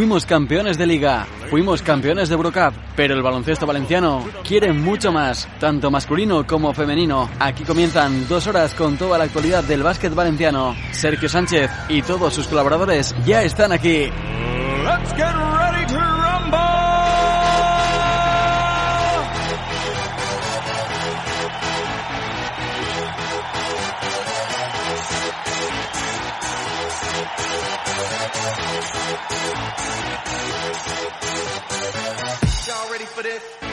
Fuimos campeones de liga, fuimos campeones de Eurocup, pero el baloncesto valenciano quiere mucho más, tanto masculino como femenino. Aquí comienzan dos horas con toda la actualidad del básquet valenciano. Sergio Sánchez y todos sus colaboradores ya están aquí. Let's get confidence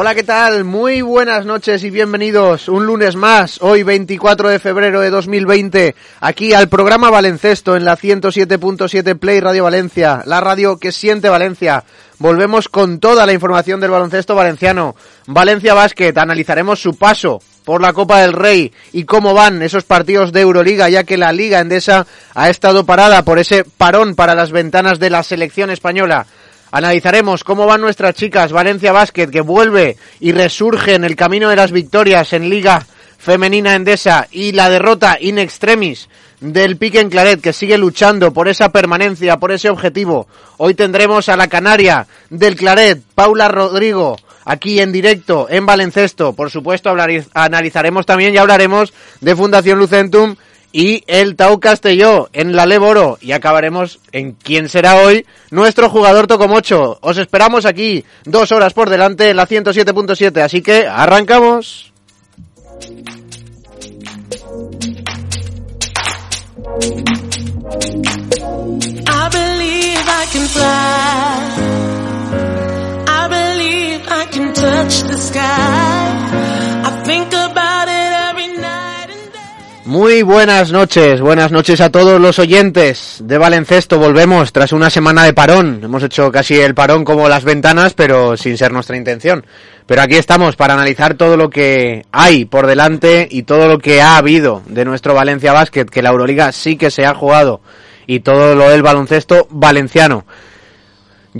Hola, ¿qué tal? Muy buenas noches y bienvenidos un lunes más, hoy 24 de febrero de 2020, aquí al programa Valencesto en la 107.7 Play Radio Valencia, la radio que siente Valencia. Volvemos con toda la información del baloncesto valenciano. Valencia Basket, analizaremos su paso por la Copa del Rey y cómo van esos partidos de Euroliga, ya que la Liga Endesa ha estado parada por ese parón para las ventanas de la selección española. Analizaremos cómo van nuestras chicas Valencia Basket que vuelve y resurge en el camino de las victorias en Liga Femenina Endesa y la derrota in extremis del Pique en Claret que sigue luchando por esa permanencia, por ese objetivo. Hoy tendremos a la canaria del Claret, Paula Rodrigo, aquí en directo en Balencesto. Por supuesto, hablar- analizaremos también y hablaremos de Fundación Lucentum y el Tau Castelló en la Leboro y acabaremos en quién será hoy nuestro jugador Tocomocho. Os esperamos aquí dos horas por delante en la 107.7, así que arrancamos. Muy buenas noches, buenas noches a todos los oyentes de Balencesto. Volvemos tras una semana de parón. Hemos hecho casi el parón como las ventanas, pero sin ser nuestra intención. Pero aquí estamos para analizar todo lo que hay por delante y todo lo que ha habido de nuestro Valencia Basket, que la Euroliga sí que se ha jugado, y todo lo del baloncesto valenciano.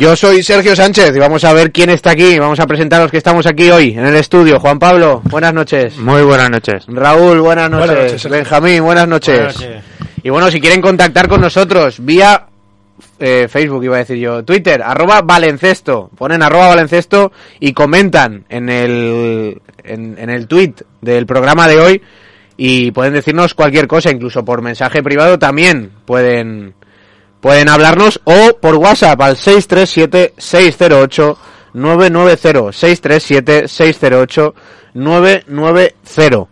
Yo soy Sergio Sánchez y vamos a ver quién está aquí. Vamos a presentar a los que estamos aquí hoy en el estudio. Juan Pablo, buenas noches. Muy buenas noches. Raúl, buenas noches. Buenas noches. Benjamín, buenas noches. Buenas noches. Y bueno, si quieren contactar con nosotros vía eh, Facebook, iba a decir yo, Twitter, arroba Valencesto. Ponen arroba Valencesto y comentan en el, en, en el tweet del programa de hoy y pueden decirnos cualquier cosa, incluso por mensaje privado también pueden, pueden hablarnos o por WhatsApp al 637 608 990 637 608 990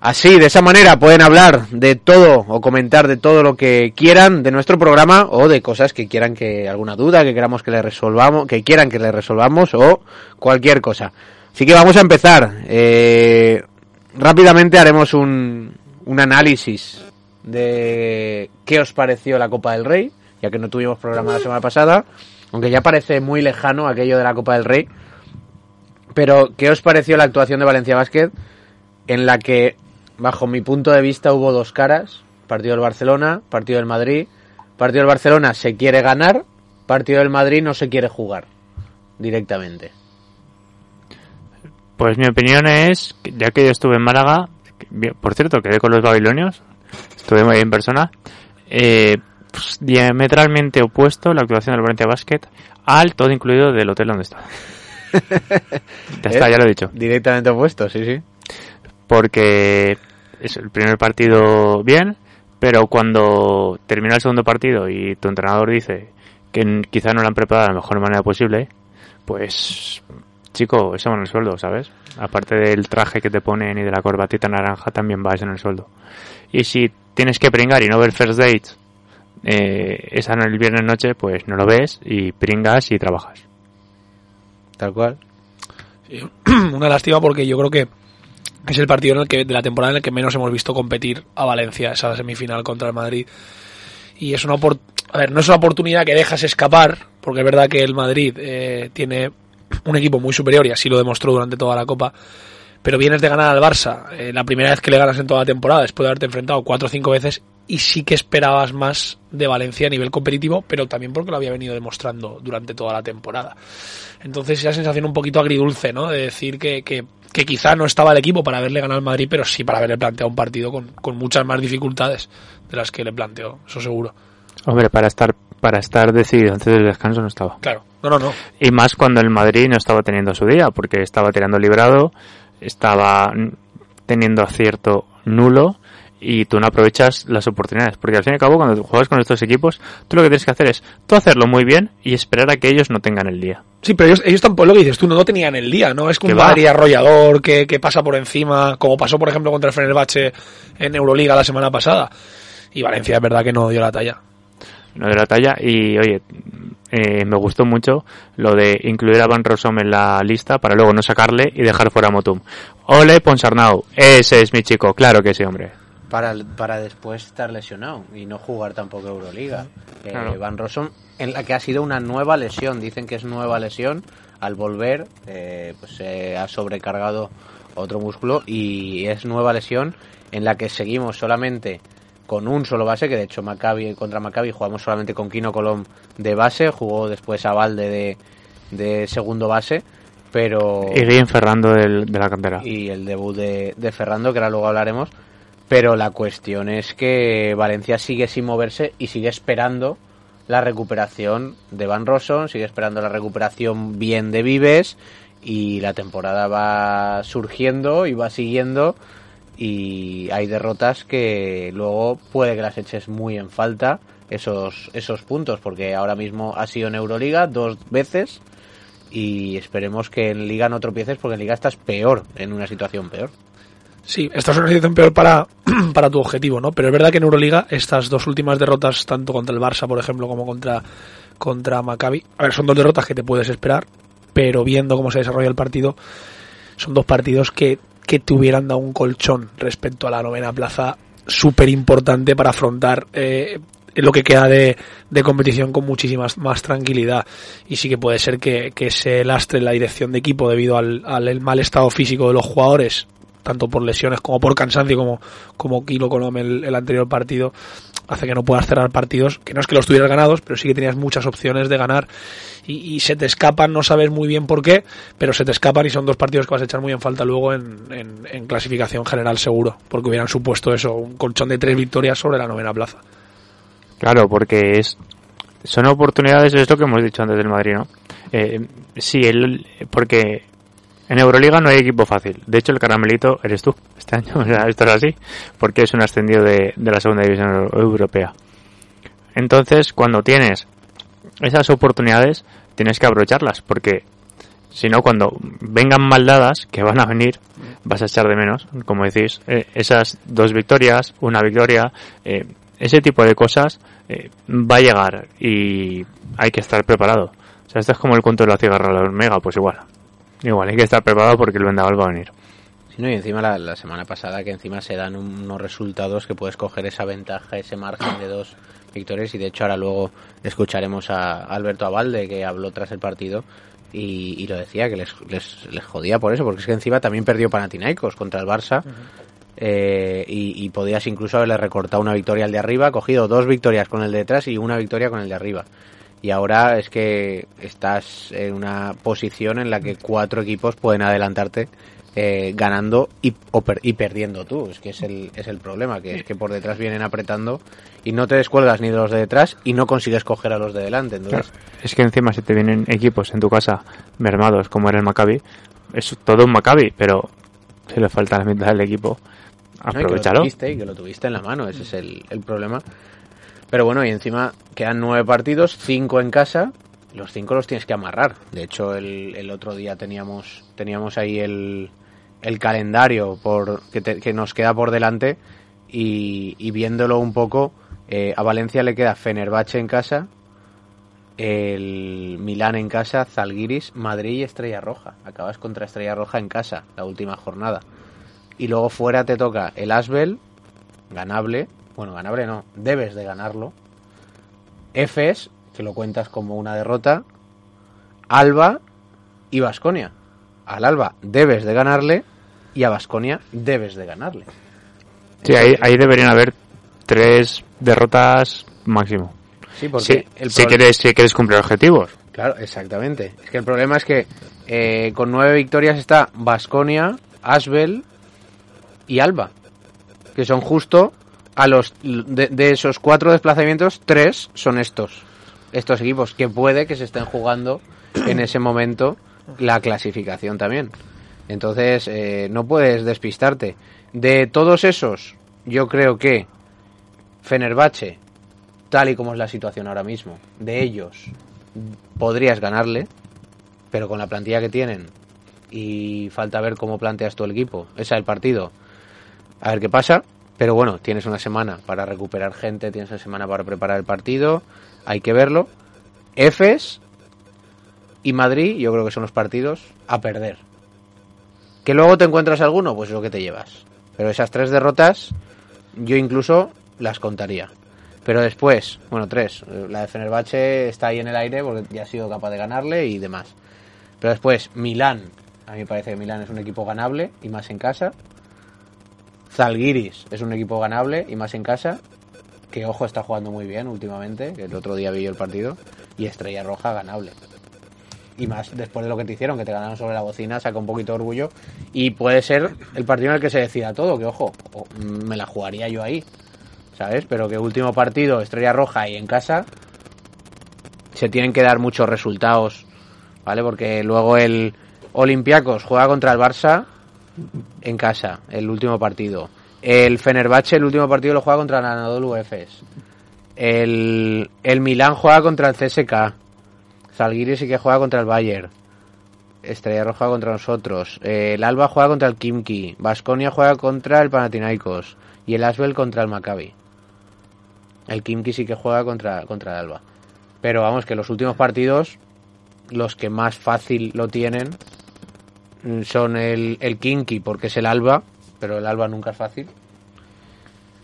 Así, de esa manera pueden hablar de todo o comentar de todo lo que quieran de nuestro programa o de cosas que quieran que alguna duda que queramos que le resolvamos, que quieran que le resolvamos o cualquier cosa. Así que vamos a empezar. Eh, rápidamente haremos un, un análisis de qué os pareció la Copa del Rey, ya que no tuvimos programa la semana pasada, aunque ya parece muy lejano aquello de la Copa del Rey. Pero, ¿qué os pareció la actuación de Valencia Basket? En la que, bajo mi punto de vista, hubo dos caras. Partido del Barcelona, partido del Madrid. Partido del Barcelona se quiere ganar, partido del Madrid no se quiere jugar directamente. Pues mi opinión es, ya que yo estuve en Málaga, por cierto, quedé con los babilonios, estuve muy en persona, eh, pues, diametralmente opuesto la actuación del Valencia Basket al todo incluido del hotel donde estaba. ya está, ya lo he dicho. Directamente opuesto, sí, sí. Porque es el primer partido bien, pero cuando termina el segundo partido y tu entrenador dice que quizá no lo han preparado de la mejor manera posible, pues chico, eso va en el sueldo, ¿sabes? Aparte del traje que te ponen y de la corbatita naranja, también vas en el sueldo. Y si tienes que pringar y no ver first dates eh, esa no el viernes noche, pues no lo ves y pringas y trabajas. Tal cual. Sí, una lástima porque yo creo que es el partido en el que de la temporada en el que menos hemos visto competir a Valencia esa semifinal contra el Madrid y es una a ver no es una oportunidad que dejas escapar porque es verdad que el Madrid eh, tiene un equipo muy superior y así lo demostró durante toda la Copa pero vienes de ganar al Barça eh, la primera vez que le ganas en toda la temporada después de haberte enfrentado cuatro o cinco veces y sí que esperabas más de Valencia a nivel competitivo pero también porque lo había venido demostrando durante toda la temporada entonces esa sensación un poquito agridulce, ¿no? De decir que, que, que quizá no estaba el equipo para haberle ganado al Madrid, pero sí para haberle planteado un partido con, con muchas más dificultades de las que le planteó, eso seguro. Hombre, para estar para estar decidido antes del descanso no estaba. Claro, no, no, no. Y más cuando el Madrid no estaba teniendo su día, porque estaba tirando librado, estaba teniendo acierto nulo y tú no aprovechas las oportunidades. Porque al fin y al cabo, cuando juegas con estos equipos, tú lo que tienes que hacer es tú hacerlo muy bien y esperar a que ellos no tengan el día. Sí, pero ellos, ellos tampoco, lo que dices tú, no, no tenían el día, ¿no? Es que un. Madrid arrollador que, que pasa por encima, como pasó, por ejemplo, contra el Fenerbahce en Euroliga la semana pasada. Y Valencia es verdad que no dio la talla. No de la talla y oye eh, me gustó mucho lo de incluir a Van Rossum en la lista para luego no sacarle y dejar fuera a Motum Ole Ponsarnau ese es mi chico claro que sí hombre Para, para después estar lesionado y no jugar tampoco Euroliga. Eh, Claro. Van Rossum, en la que ha sido una nueva lesión, dicen que es nueva lesión, al volver eh, pues se ha sobrecargado otro músculo y es nueva lesión en la que seguimos solamente con un solo base, que de hecho Maccabi contra Maccabi jugamos solamente con Kino Colom de base, jugó después a Valde de, de segundo base, pero y Guillem Ferrando del- de la cantera y el debut de, de Ferrando, que ahora luego hablaremos. Pero la cuestión es que Valencia sigue sin moverse y sigue esperando la recuperación de Van Rossum, sigue esperando la recuperación bien de Vives y la temporada va surgiendo y va siguiendo y hay derrotas que luego puede que las eches muy en falta esos esos puntos porque ahora mismo ha sido en Euroliga dos veces y esperemos que en Liga no tropieces porque en Liga estás peor, en una situación peor. Sí, esta es una situación peor para, para tu objetivo, ¿no? Pero es verdad que en Euroliga estas dos últimas derrotas, tanto contra el Barça, por ejemplo, como contra, contra Maccabi, a ver, son dos derrotas que te puedes esperar, pero viendo cómo se desarrolla el partido, son dos partidos que, que te hubieran dado un colchón respecto a la novena plaza súper importante para afrontar eh, lo que queda de, competición con muchísima más tranquilidad. Y sí que puede ser que, se lastre la dirección de equipo debido al, mal estado físico de los jugadores, tanto por lesiones como por cansancio, como, como Kilo Colom el anterior partido, hace que no puedas cerrar partidos, que no es que los tuvieras ganados, pero sí que tenías muchas opciones de ganar y, se te escapan, no sabes muy bien por qué, pero se te escapan y son dos partidos que vas a echar muy en falta luego en clasificación general seguro, porque hubieran supuesto eso, un colchón de tres victorias sobre la novena plaza. Claro, porque es son oportunidades, es lo que hemos dicho antes del Madrid, ¿no? Eh, sí, el, porque en Euroliga no hay equipo fácil. De hecho, el caramelito eres tú este año. O sea, esto es así, porque es un ascendido de, de la segunda división europea. Entonces, cuando tienes esas oportunidades, tienes que aprovecharlas, porque si no, cuando vengan mal dadas, que van a venir, vas a echar de menos, como decís, eh, esas dos victorias, una victoria, eh, ese tipo de cosas eh, va a llegar y hay que estar preparado. O sea, esto es como el cuento de la cigarra la hormiga, pues igual. Igual, hay que estar preparado porque el vendaval va a venir. Sí, no, y encima la, la semana pasada que encima se dan unos resultados que puedes coger esa ventaja, ese margen de dos victorias y de hecho ahora luego escucharemos a Alberto Abalde que habló tras el partido y, y lo decía que les, les, les jodía por eso porque es que encima también perdió Panathinaikos contra el Barça eh, y, y podías incluso haberle recortado una victoria al de arriba, cogido dos victorias con el de detrás y una victoria con el de arriba. Y ahora es que estás en una posición en la que cuatro equipos pueden adelantarte eh, ganando y, o per- y perdiendo tú. Es que es el, es el problema, que es que por detrás vienen apretando y no te descuelgas ni de los de detrás y no consigues coger a los de delante. Entonces, Claro, Es que encima si te vienen equipos en tu casa mermados como era el Maccabi, es todo un Maccabi, pero si le falta la mitad del equipo, No, y que lo aprovechalo. tuviste y que lo tuviste en la mano, ese es el, el problema. Pero bueno, y encima quedan nueve partidos, cinco en casa, los cinco los tienes que amarrar. De hecho, el, el otro día teníamos, teníamos ahí el, el calendario por, que, nos queda por delante y, y viéndolo un poco, eh, a Valencia le queda Fenerbahce en casa, el Milán en casa, Zalgiris, Madrid y Estrella Roja. Acabas contra Estrella Roja en casa, la última jornada. Y luego fuera te toca el Asbel, ganable. Bueno, ganable no, debes de ganarlo. Efes, que lo cuentas como una derrota. Alba y Vasconia. Al Alba debes de ganarle y a Vasconia debes de ganarle. Sí, ahí, ahí deberían haber tres derrotas máximo. Sí, porque Sí, el si, quieres, si quieres cumplir objetivos. Claro, exactamente. Es que el problema es que eh, con nueve victorias está Vasconia, Asbel y Alba, que son justo a los de, esos cuatro desplazamientos, tres son estos, estos equipos que puede que se estén jugando en ese momento la clasificación también. Entonces eh, no puedes despistarte. De todos esos, yo creo que Fenerbahce, tal y como es la situación ahora mismo, de ellos podrías ganarle, pero con la plantilla que tienen y falta ver cómo planteas el equipo, ese es el partido. A ver qué pasa, pero bueno, tienes una semana para recuperar gente, tienes una semana para preparar el partido, hay que verlo. Efes y Madrid, yo creo que son los partidos a perder. Que luego te encuentras alguno, pues es lo que te llevas. Pero esas tres derrotas, yo incluso las contaría. Pero después, bueno, tres. La de Fenerbahce está ahí en el aire porque ya ha sido capaz de ganarle y demás. Pero después, Milán. A mí me parece que Milán es un equipo ganable y más en casa. Zalgiris es un equipo ganable y más en casa. Que ojo está jugando muy bien últimamente, que el otro día vi yo el partido. Y Estrella Roja ganable. Y más después de lo que te hicieron, que te ganaron sobre la bocina, saca un poquito de orgullo. Y puede ser el partido en el que se decida todo, que ojo, o- me la jugaría yo ahí. ¿sabes? Pero que último partido, Estrella Roja y en casa, se tienen que dar muchos resultados, ¿vale? Porque luego el Olympiacos juega contra el Barça en casa, el último partido. El Fenerbahce, el último partido lo juega contra el Anadolu Efes. El, el Milán juega contra el CSK. Zalgiris sí que juega contra el Bayern. Estrella Roja contra nosotros. El Alba juega contra el Kimki. Vasconia juega contra el Panathinaikos. Y el Asbel contra el Maccabi. El Kimki sí que juega contra, contra el Alba. Pero vamos, que los últimos partidos, los que más fácil lo tienen, son el, el Kimki, porque es el Alba, pero el Alba nunca es fácil.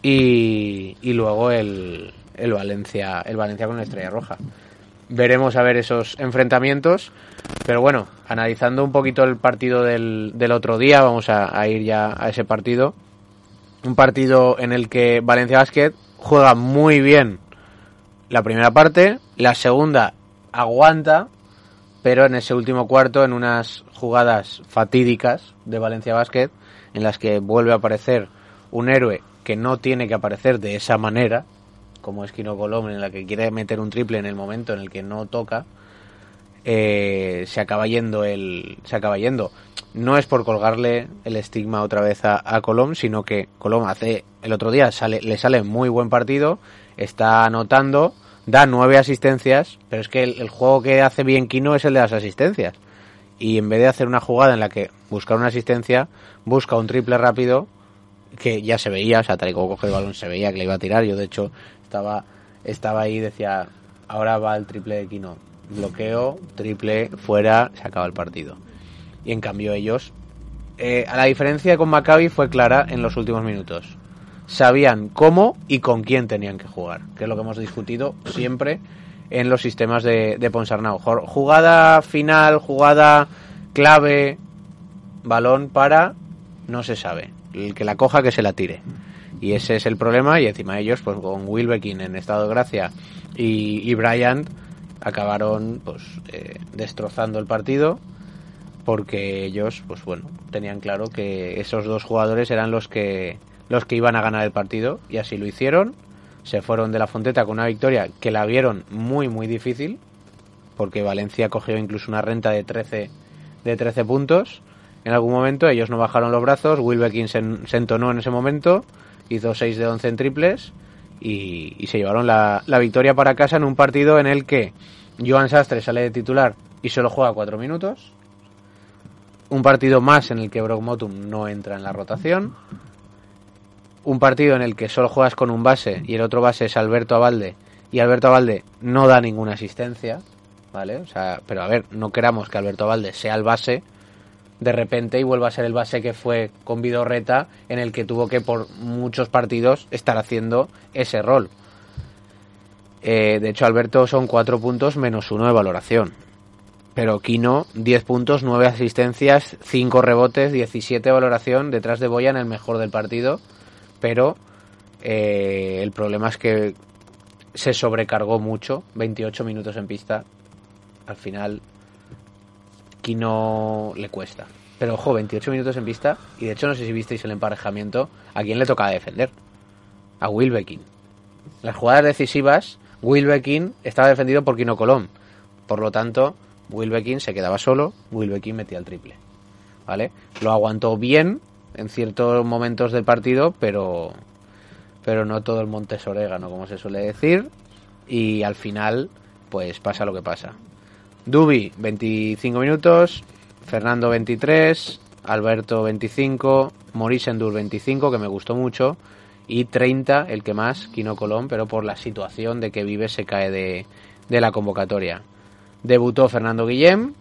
Y, y luego el, el Valencia, el Valencia con la Estrella Roja. Veremos a ver esos enfrentamientos. Pero bueno, analizando un poquito el partido del, del otro día, vamos a, a ir ya a ese partido. Un partido en el que Valencia Basket juega muy bien la primera parte, la segunda aguanta, pero en ese último cuarto, en unas jugadas fatídicas de Valencia Basket, en las que vuelve a aparecer un héroe que no tiene que aparecer de esa manera, como es Kino Colom, en la que quiere meter un triple en el momento en el que no toca, eh, se acaba yendo el se acaba yendo. No es por colgarle el estigma otra vez a, a Colom sino que Colom hace el otro día sale le sale muy buen partido está anotando da nueve asistencias pero es que el, juego que hace bien Kino es el de las asistencias y en vez de hacer una jugada en la que buscar una asistencia busca un triple rápido que ya se veía o sea tal y como coge el balón se veía que le iba a tirar yo de hecho estaba estaba ahí y decía ahora va el triple de Kino bloqueo, triple, fuera, se acaba el partido. Y en cambio ellos, eh, a la diferencia con Maccabi fue clara en los últimos minutos. Sabían cómo y con quién tenían que jugar, que es lo que hemos discutido siempre en los sistemas de, de Ponsarnau. Jugada final, jugada clave, balón para, no se sabe. El que la coja, que se la tire. Y ese es el problema. Y encima ellos, pues con Wilbekin en estado de gracia y, y Bryant, acabaron pues eh, destrozando el partido porque ellos pues bueno tenían claro que esos dos jugadores eran los que los que iban a ganar el partido y así lo hicieron. Se fueron de la Fonteta con una victoria que la vieron muy muy difícil porque Valencia cogió incluso una renta de 13 de 13 puntos. En algún momento ellos no bajaron los brazos Wilbekin se, se entonó en ese momento hizo 6 de 11 en triples y, se llevaron la, la victoria para casa en un partido en el que Joan Sastre sale de titular y solo juega 4 minutos. Un partido más en el que Brock Motum no entra en la rotación un partido en el que solo juegas con un base y el otro base es Alberto Abalde y Alberto Abalde no da ninguna asistencia, ¿vale? O sea, pero a ver, no queramos que Alberto Abalde sea el base de repente y vuelva a ser el base que fue con Vidorreta en el que tuvo que por muchos partidos estar haciendo ese rol. Eh, de hecho, Alberto son 4 puntos menos 1 de valoración. Pero Kino, 10 puntos, 9 asistencias, 5 rebotes, 17 de valoración, detrás de Boyan el mejor del partido. Pero eh, el problema es que se sobrecargó mucho, 28 minutos en pista. Al final, Kino le cuesta. Pero ojo, 28 minutos en pista. Y de hecho, no sé si visteis el emparejamiento. ¿A quién le tocaba defender? A Wilbekin. Las jugadas decisivas, Wilbekin estaba defendido por Kino Colón. Por lo tanto, Wilbekin se quedaba solo, Wilbekin metía el triple. ¿Vale? Lo aguantó bien en ciertos momentos del partido, pero pero no todo el monte es orégano, como se suele decir, y al final pues pasa lo que pasa. Dubi 25 minutos, Fernando 23, Alberto 25, Maurice Endur 25, que me gustó mucho, y 30, el que más, Kino Colón, pero por la situación de que vive se cae de, de la convocatoria. Debutó Fernando Guillem,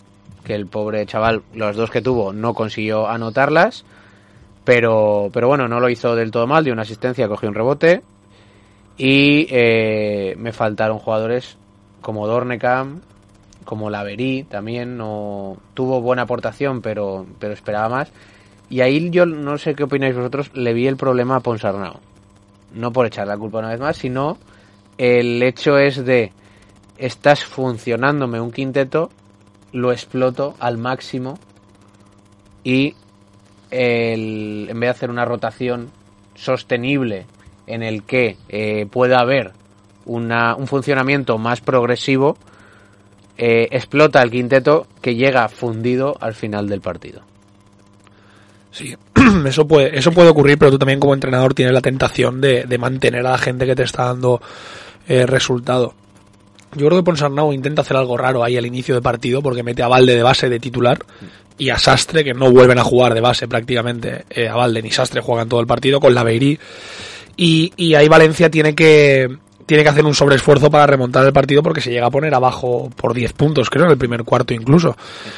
que el pobre chaval, los dos que tuvo, no consiguió anotarlas, pero, pero bueno, no lo hizo del todo mal, dio una asistencia, cogió un rebote, y eh, me faltaron jugadores como Dornekam, como Laverí también, no tuvo buena aportación, pero, pero esperaba más. Y ahí yo no sé qué opináis vosotros, le vi el problema a Ponsarnau. No por echar la culpa una vez más, sino el hecho es de estás funcionándome un quinteto, lo exploto al máximo y el, en vez de hacer una rotación sostenible en el que eh, pueda haber una, un funcionamiento más progresivo, eh, explota el quinteto que llega fundido al final del partido. Sí, eso puede, eso puede ocurrir, pero tú también como entrenador tienes la tentación de, de mantener a la gente que te está dando eh, resultado. Yo creo que Ponsarnau intenta hacer algo raro ahí al inicio de partido porque mete a Valde de base de titular y a Sastre, que no vuelven a jugar de base prácticamente. Eh, a Valde ni Sastre juegan todo el partido con la Beirí. Y, y ahí Valencia tiene que, tiene que hacer un sobreesfuerzo para remontar el partido porque se llega a poner abajo por 10 puntos, creo, en el primer cuarto incluso.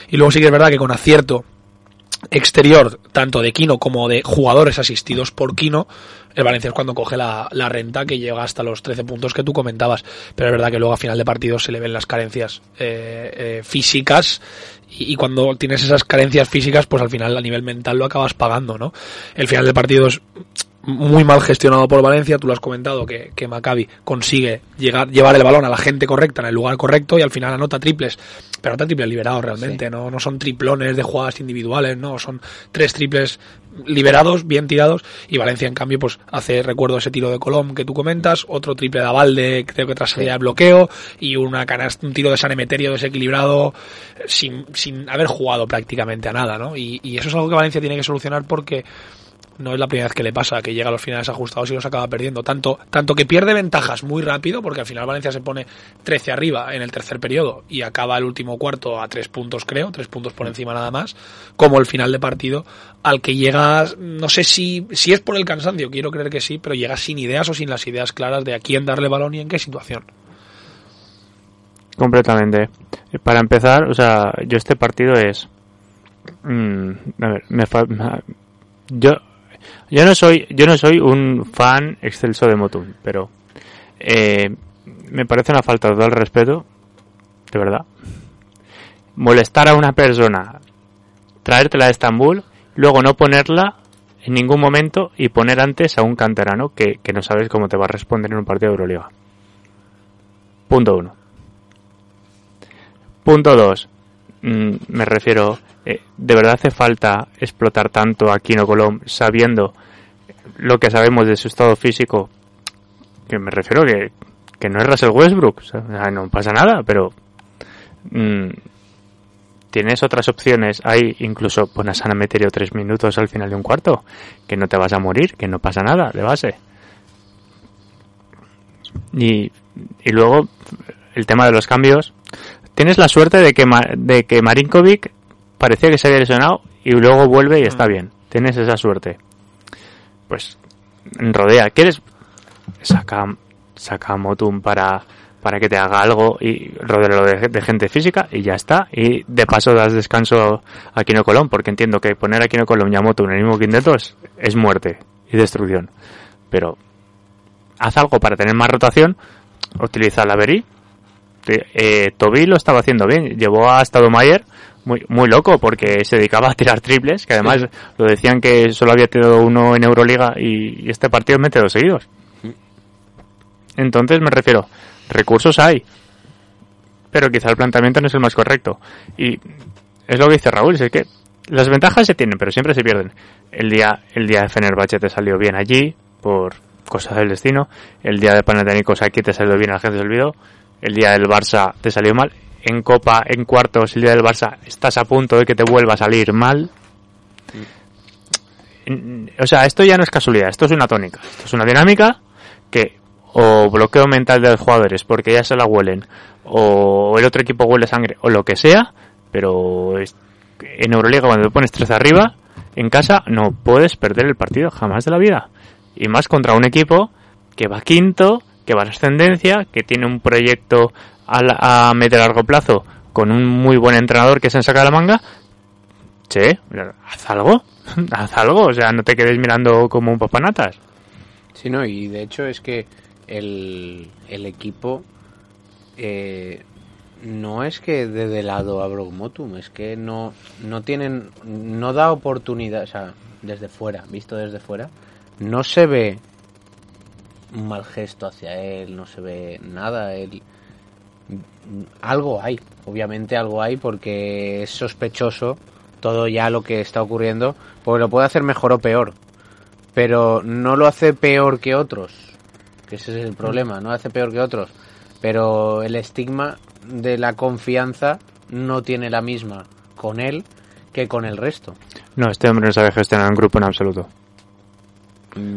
Y luego sí que es verdad que con acierto exterior, tanto de Kino como de jugadores asistidos por Kino, el Valencia es cuando coge la, renta que llega hasta los 13 puntos que tú comentabas. Pero es verdad que luego a final de partido se le ven las carencias eh, eh, físicas y, y, cuando tienes esas carencias físicas, pues al final a nivel mental lo acabas pagando, ¿no? El final del partido es muy mal gestionado por Valencia, tú lo has comentado, que, que Maccabi consigue llegar, llevar el balón a la gente correcta en el lugar correcto y al final anota triples, pero anota triples liberados realmente, no, no son triplones de jugadas individuales, no, son tres triples liberados, bien tirados, y Valencia en cambio pues hace, recuerdo ese tiro de Colom que tú comentas, otro triple de Avalde, creo que tras salida de bloqueo, y una canasta, un tiro de San Emeterio desequilibrado sin, sin haber jugado prácticamente a nada, ¿no? Y, y eso es algo que Valencia tiene que solucionar porque no es la primera vez que le pasa, que llega a los finales ajustados y los acaba perdiendo. Tanto, tanto que pierde ventajas muy rápido, porque al final Valencia se pone 13 arriba en el tercer periodo y acaba el último cuarto a tres puntos, creo, tres puntos por encima nada más, como el final de partido, al que llegas, no sé si, si es por el cansancio, quiero creer que sí, pero llegas sin ideas o sin las ideas claras de a quién darle balón y en qué situación. Completamente. Para empezar, o sea, yo este partido es. mm, a ver, me fa- yo, yo no soy, yo no soy un fan excelso de Motum, pero eh, me parece una falta de respeto, de verdad. Molestar a una persona, traértela a Estambul, luego no ponerla en ningún momento y poner antes a un canterano que, que no sabes cómo te va a responder en un partido de Euroliga. Punto uno. Punto 2. me refiero, eh, ¿de verdad hace falta explotar tanto a Kino Colom sabiendo lo que sabemos de su estado físico? Que me refiero que, no es Russell Westbrook, no pasa nada, pero mm, tienes otras opciones. Hay incluso pon a Meterio tres minutos al final de un cuarto, que no te vas a morir, que no pasa nada de base. Y, y luego el tema de los cambios. Tienes la suerte de que, de que Marinkovic parecía que se había lesionado y luego vuelve y está bien. Tienes esa suerte. Pues rodea. ¿Quieres? Saca, saca a Motum para, para que te haga algo y rodéalo de, de gente física y ya está. Y de paso das descanso a Kino Colón porque entiendo que poner a Kino Colón y a Motum en el mismo quinteto es, es muerte y destrucción. Pero haz algo para tener más rotación. Utiliza la Beri eh, Toby lo estaba haciendo bien. Llevó a Stadomayer muy, muy loco porque se dedicaba a tirar triples, que además lo decían que solo había tirado uno en Euroliga y, este partido mete dos seguidos. Entonces me refiero, recursos hay, pero quizá el planteamiento no es el más correcto. Y es lo que dice Raúl, es que las ventajas se tienen, pero siempre se pierden. El día, el día de Fenerbahce te salió bien allí, por cosas del destino. El día de Panathinaikos aquí te salió bien, la gente se olvidó. El día del Barça te salió mal. En Copa, en cuartos, el día del Barça estás a punto de que te vuelva a salir mal. O sea, esto ya no es casualidad, esto es una tónica. Esto es una dinámica que o bloqueo mental de los jugadores porque ya se la huelen, o el otro equipo huele sangre, o lo que sea, pero en Euroliga cuando te pones tres arriba, en casa no puedes perder el partido jamás de la vida. Y más contra un equipo que va quinto, que va a la ascendencia, que tiene un proyecto a, a medio y largo plazo con un muy buen entrenador que se saca la manga. Che, haz algo, haz algo, o sea, no te quedes mirando como un papanatas. Sí, no, y de hecho es que el, el equipo eh, no es que dé de lado a Brock Motum, es que no, no tienen, no da oportunidad, o sea, desde fuera, visto desde fuera, no se ve un mal gesto hacia él, no se ve nada, él algo hay, obviamente algo hay porque es sospechoso todo ya lo que está ocurriendo, porque lo puede hacer mejor o peor, pero no lo hace peor que otros, que ese es el problema, no lo hace peor que otros, pero el estigma de la confianza no tiene la misma con él que con el resto. No, este hombre no sabe gestionar un grupo en absoluto.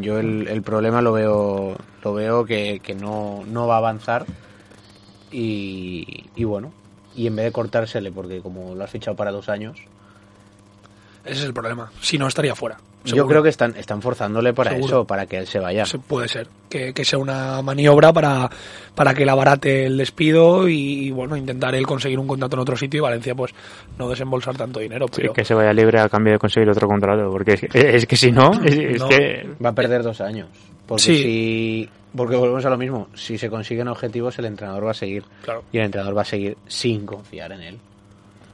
Yo el, el problema lo veo lo veo que, que no, no va a avanzar y, y bueno, y en vez de cortársele, porque como lo has fichado para dos años, Ese es el problema. Si no, estaría fuera. yo creo que están, están forzándole para Seguro. eso, para que él se vaya. Se puede ser. Que, que sea una maniobra para, para que él abarate el despido y, bueno, intentar él conseguir un contrato en otro sitio y Valencia, pues, no desembolsar tanto dinero. Sí, Pero que se vaya libre a cambio de conseguir otro contrato, porque es que, es que si no, es, es No. que Va a perder dos años. Porque Sí. si. Porque volvemos a lo mismo. Si se consiguen objetivos, el entrenador va a seguir. Claro. Y el entrenador va a seguir sin confiar en él.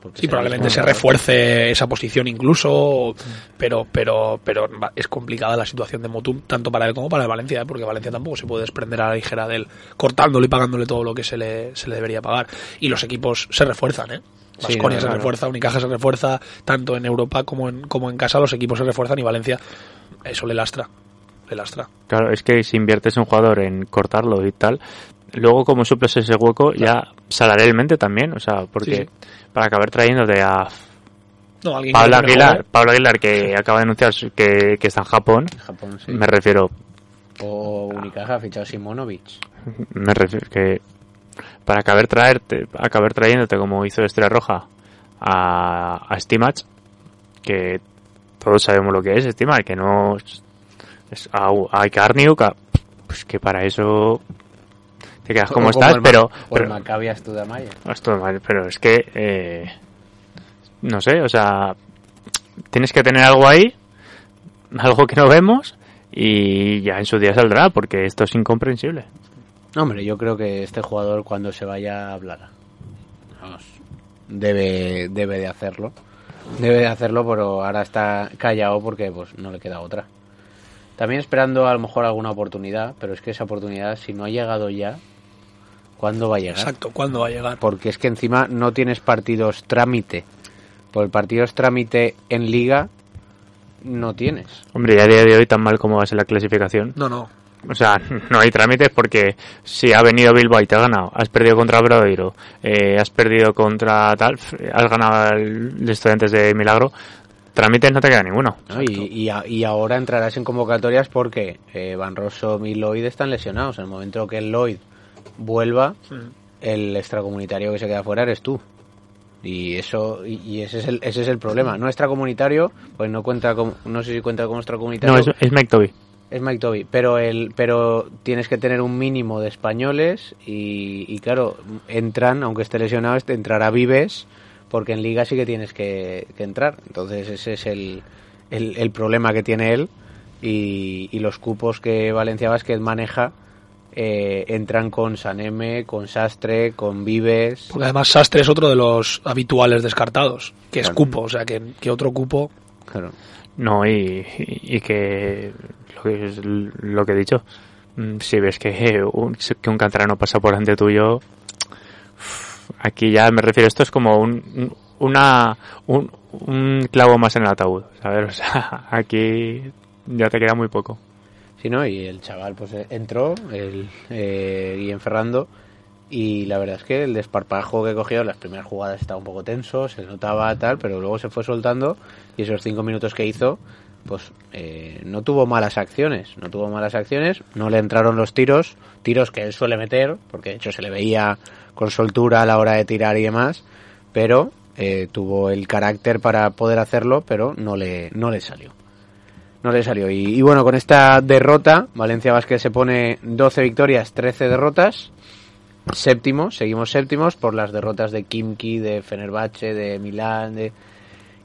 porque Sí, probablemente se refuerce esa posición incluso, pero pero pero es complicada la situación de Motum tanto para él como para el Valencia, ¿eh? porque Valencia tampoco se puede desprender a la ligera de él, cortándole y pagándole todo lo que se le, se le debería pagar. Y los equipos se refuerzan, ¿eh? Sí, no, se refuerza, Unicaja se refuerza, tanto en Europa como en, como en casa los equipos se refuerzan y Valencia eso le lastra, le lastra. Claro, es que si inviertes un jugador en cortarlo y tal, luego como suples ese hueco ya salarialmente también, o sea, porque Sí, sí. para acabar trayéndote a No, Pablo Aguilar. Pablo Aguilar que acaba de anunciar que, que está en Japón, Japón, sí. me refiero, O Unicaja ha fichado Simonovic. me refiero que para acabar traerte, acabar trayéndote como hizo Estrella Roja a, a que todos sabemos lo que es Stimach, que no es, a, a Icarniuk, a- pues que para eso te quedas como estás, el pero, O el pero Maccabi pero es que eh, no sé, o sea, tienes que tener algo ahí, algo que no vemos y ya en su día saldrá, porque esto es incomprensible. Hombre, yo creo que este jugador cuando se vaya hablará. Vamos, debe, debe de hacerlo. Debe de hacerlo, pero ahora está callado porque pues no le queda otra. También esperando a lo mejor alguna oportunidad, pero es que esa oportunidad, si no ha llegado ya, ¿cuándo va a llegar? Exacto, ¿cuándo va a llegar? Porque es que encima no tienes partidos trámite. Por el partidos trámite en liga no tienes. Hombre, ya a día de hoy tan mal como va a ser la clasificación. No, no. O sea, no hay trámites porque si ha venido Bilbao y te ha ganado, has perdido contra Bradoiro, eh, has perdido contra tal, f- has ganado al de estudiantes de Milagro, trámites no te queda ninguno. ¿no? Y, y, a- y ahora entrarás en convocatorias porque eh, Van Rossum y Lloyd están lesionados. En el momento que Lloyd vuelva, el extracomunitario que se queda fuera eres tú. Y eso y, y ese es el ese es el problema. No extracomunitario, pues no cuenta con, no sé si cuenta como extracomunitario. No, es, es Mike Toby. Es Mike Toby, pero el, pero tienes que tener un mínimo de españoles y, y claro, entran, aunque esté lesionado, este, entrará Vives, porque en Liga sí que tienes que, que entrar. Entonces ese es el, el, el problema que tiene él y, y los cupos que Valencia Basket maneja eh, entran con Saneme, con Sastre, con Vives. Porque además Sastre es otro de los habituales descartados, que es cupo, o sea, que, que otro cupo... Claro. No, y, y que lo que, es lo que he dicho, mm, si ves que un, que un canterano pasa por delante tuyo, aquí ya me refiero, esto es como un, un- una, un, un clavo más en el ataúd, ¿sabes? O sea, aquí ya te queda muy poco. Sí, ¿no? Y el chaval pues eh, entró, el eh, Guillem Ferrando, y la verdad es que el desparpajo que cogió, las primeras jugadas estaba un poco tenso, se notaba tal, pero luego se fue soltando y esos cinco minutos que hizo, pues eh, no tuvo malas acciones, no tuvo malas acciones, no le entraron los tiros, tiros que él suele meter, porque de hecho se le veía con soltura a la hora de tirar y demás, pero eh, tuvo el carácter para poder hacerlo, pero no le, no le salió. No le salió. Y, bueno, con esta derrota, Valencia Vázquez se pone 12 victorias, 13 derrotas. Séptimo, seguimos séptimos por las derrotas de Kimki, de Fenerbahce, de Milán, de...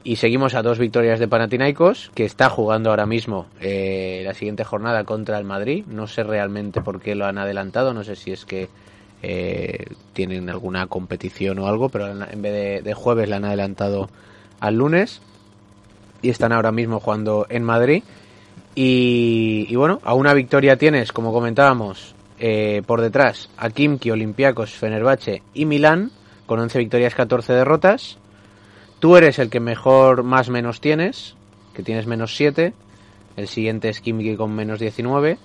y seguimos a dos victorias de Panathinaikos, que está jugando ahora mismo eh, la siguiente jornada contra el Madrid. No sé realmente por qué lo han adelantado, no sé si es que eh, tienen alguna competición o algo, pero en vez de, jueves la han adelantado al lunes y están ahora mismo jugando en Madrid. Y, y bueno, a una victoria tienes, como comentábamos, eh, por detrás a Kimki, Olympiacos, Fenerbahce y Milán, con 11 victorias, 14 derrotas. Tú eres el que mejor más menos tienes, que tienes menos 7. El siguiente es Kimki con menos 19.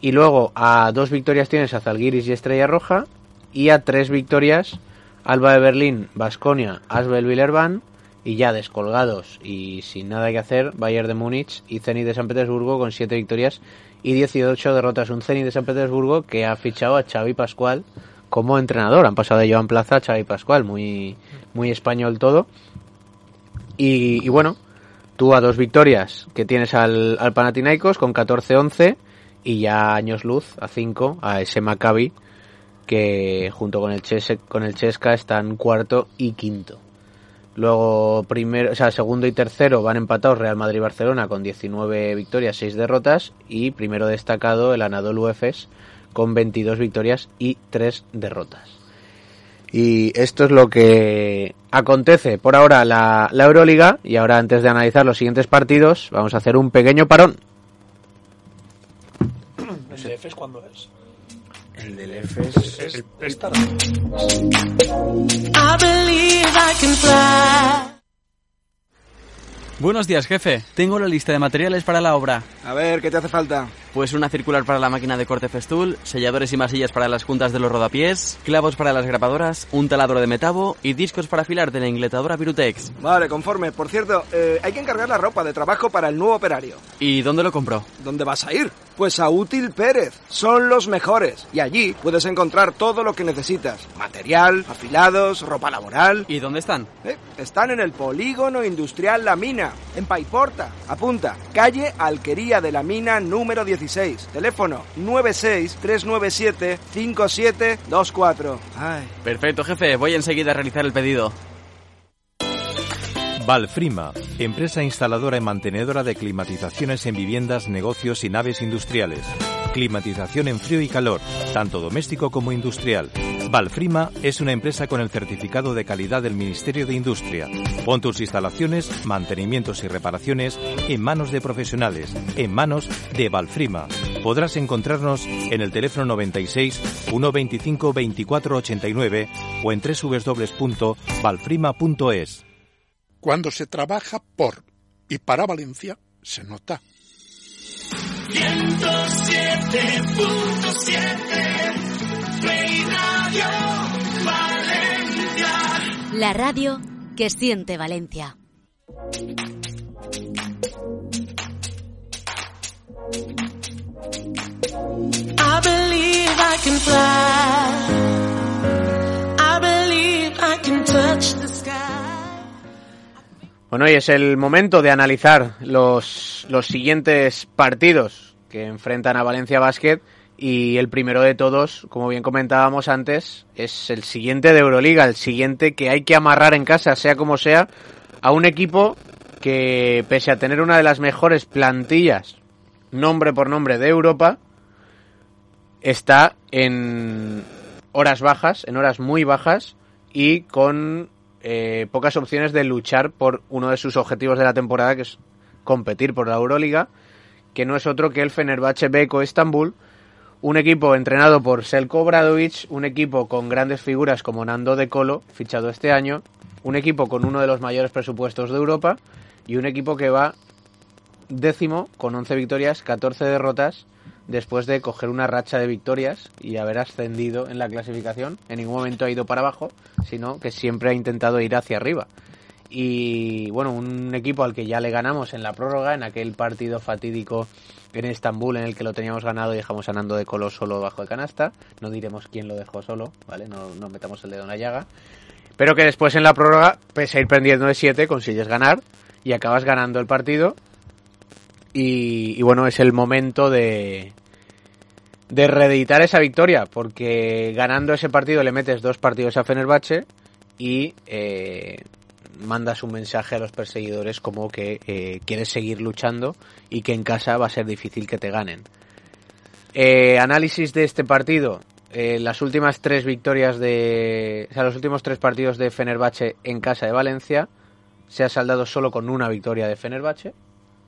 Y luego a dos victorias tienes a Zalgiris y Estrella Roja. Y a tres victorias Alba de Berlín, Basconia, Asbel Villerban. Y ya descolgados y sin nada que hacer, Bayern de Múnich y Zenit de San Petersburgo con siete victorias y 18 derrotas. Un Zenit de San Petersburgo que ha fichado a Xavi Pascual como entrenador. Han pasado de Joan Plaza a Pascual, muy, muy español todo. Y, y bueno, tú a dos victorias que tienes al, al Panathinaikos con 14-11 y ya años luz a 5 a ese Maccabi que junto con el, Ches con el Chesca están cuarto y quinto. Luego, primero, o sea, segundo y tercero van empatados Real Madrid y Barcelona con 19 victorias, 6 derrotas. Y primero destacado el Anadolu Efes con 22 victorias y 3 derrotas. Y esto es lo que acontece por ahora la, la Euroliga. Y ahora, antes de analizar los siguientes partidos, vamos a hacer un pequeño parón. ¿El de EFES cuándo es? El del EFES. Es, es tarde. Buenos días, jefe. Tengo la lista de materiales para la obra. A ver, ¿qué te hace falta? Pues una circular para la máquina de corte festool, selladores y masillas para las juntas de los rodapiés, clavos para las grapadoras, un taladro de metabo y discos para afilar de la ingletadora Virutex. Vale, conforme. Por cierto, eh, hay que encargar la ropa de trabajo para el nuevo operario. ¿Y dónde lo compro? ¿Dónde vas a ir? Pues a Útil Pérez. Son los mejores. Y allí puedes encontrar todo lo que necesitas. Material, afilados, ropa laboral. ¿Y dónde están? Eh, están en el polígono industrial La Mina, en Paiporta. Apunta, calle Alquería de la Mina número 16. Teléfono 96-397-5724. Ay. Perfecto, jefe. Voy enseguida a realizar el pedido. Valfrima, empresa instaladora y mantenedora de climatizaciones en viviendas, negocios y naves industriales. Climatización en frío y calor, tanto doméstico como industrial. Valfrima es una empresa con el certificado de calidad del Ministerio de Industria. Pon tus instalaciones, mantenimientos y reparaciones en manos de profesionales, en manos de Valfrima. Podrás encontrarnos en el teléfono 96 125 24 89 o en www.valfrima.es. Cuando se trabaja por y para Valencia, se nota. 107.7 Play Radio Valencia. La radio que siente Valencia. I believe I can fly. I believe I can touch the sky. Bueno, y es el momento de analizar los, los siguientes partidos que enfrentan a Valencia Basket. Y el primero de todos, como bien comentábamos antes, es el siguiente de Euroliga, el siguiente que hay que amarrar en casa, sea como sea, a un equipo que, pese a tener una de las mejores plantillas, nombre por nombre, de Europa, está en horas bajas, en horas muy bajas y con eh, pocas opciones de luchar por uno de sus objetivos de la temporada, que es competir por la Euroliga, que no es otro que el Fenerbahce Beko Estambul, un equipo entrenado por Selko Obradovic, un equipo con grandes figuras como Nando De Colo, fichado este año, un equipo con uno de los mayores presupuestos de Europa y un equipo que va décimo con 11 victorias, 14 derrotas, después de coger una racha de victorias y haber ascendido en la clasificación. En ningún momento ha ido para abajo, sino que siempre ha intentado ir hacia arriba. Y bueno, un equipo al que ya le ganamos en la prórroga, en aquel partido fatídico en Estambul en el que lo teníamos ganado y dejamos a de Colo solo bajo de canasta. No diremos quién lo dejó solo, ¿vale? No, no metamos el dedo en la llaga. Pero que después en la prórroga, pese a ir perdiendo de 7, consigues ganar y acabas ganando el partido. Y, y bueno, es el momento de, de reeditar esa victoria, porque ganando ese partido le metes dos partidos a Fenerbahce y eh, mandas un mensaje a los perseguidores como que eh, quieres seguir luchando y que en casa va a ser difícil que te ganen. Eh, análisis de este partido. Eh, las últimas tres victorias de. O sea, los últimos tres partidos de Fenerbahce en casa de Valencia se ha saldado solo con una victoria de Fenerbahce.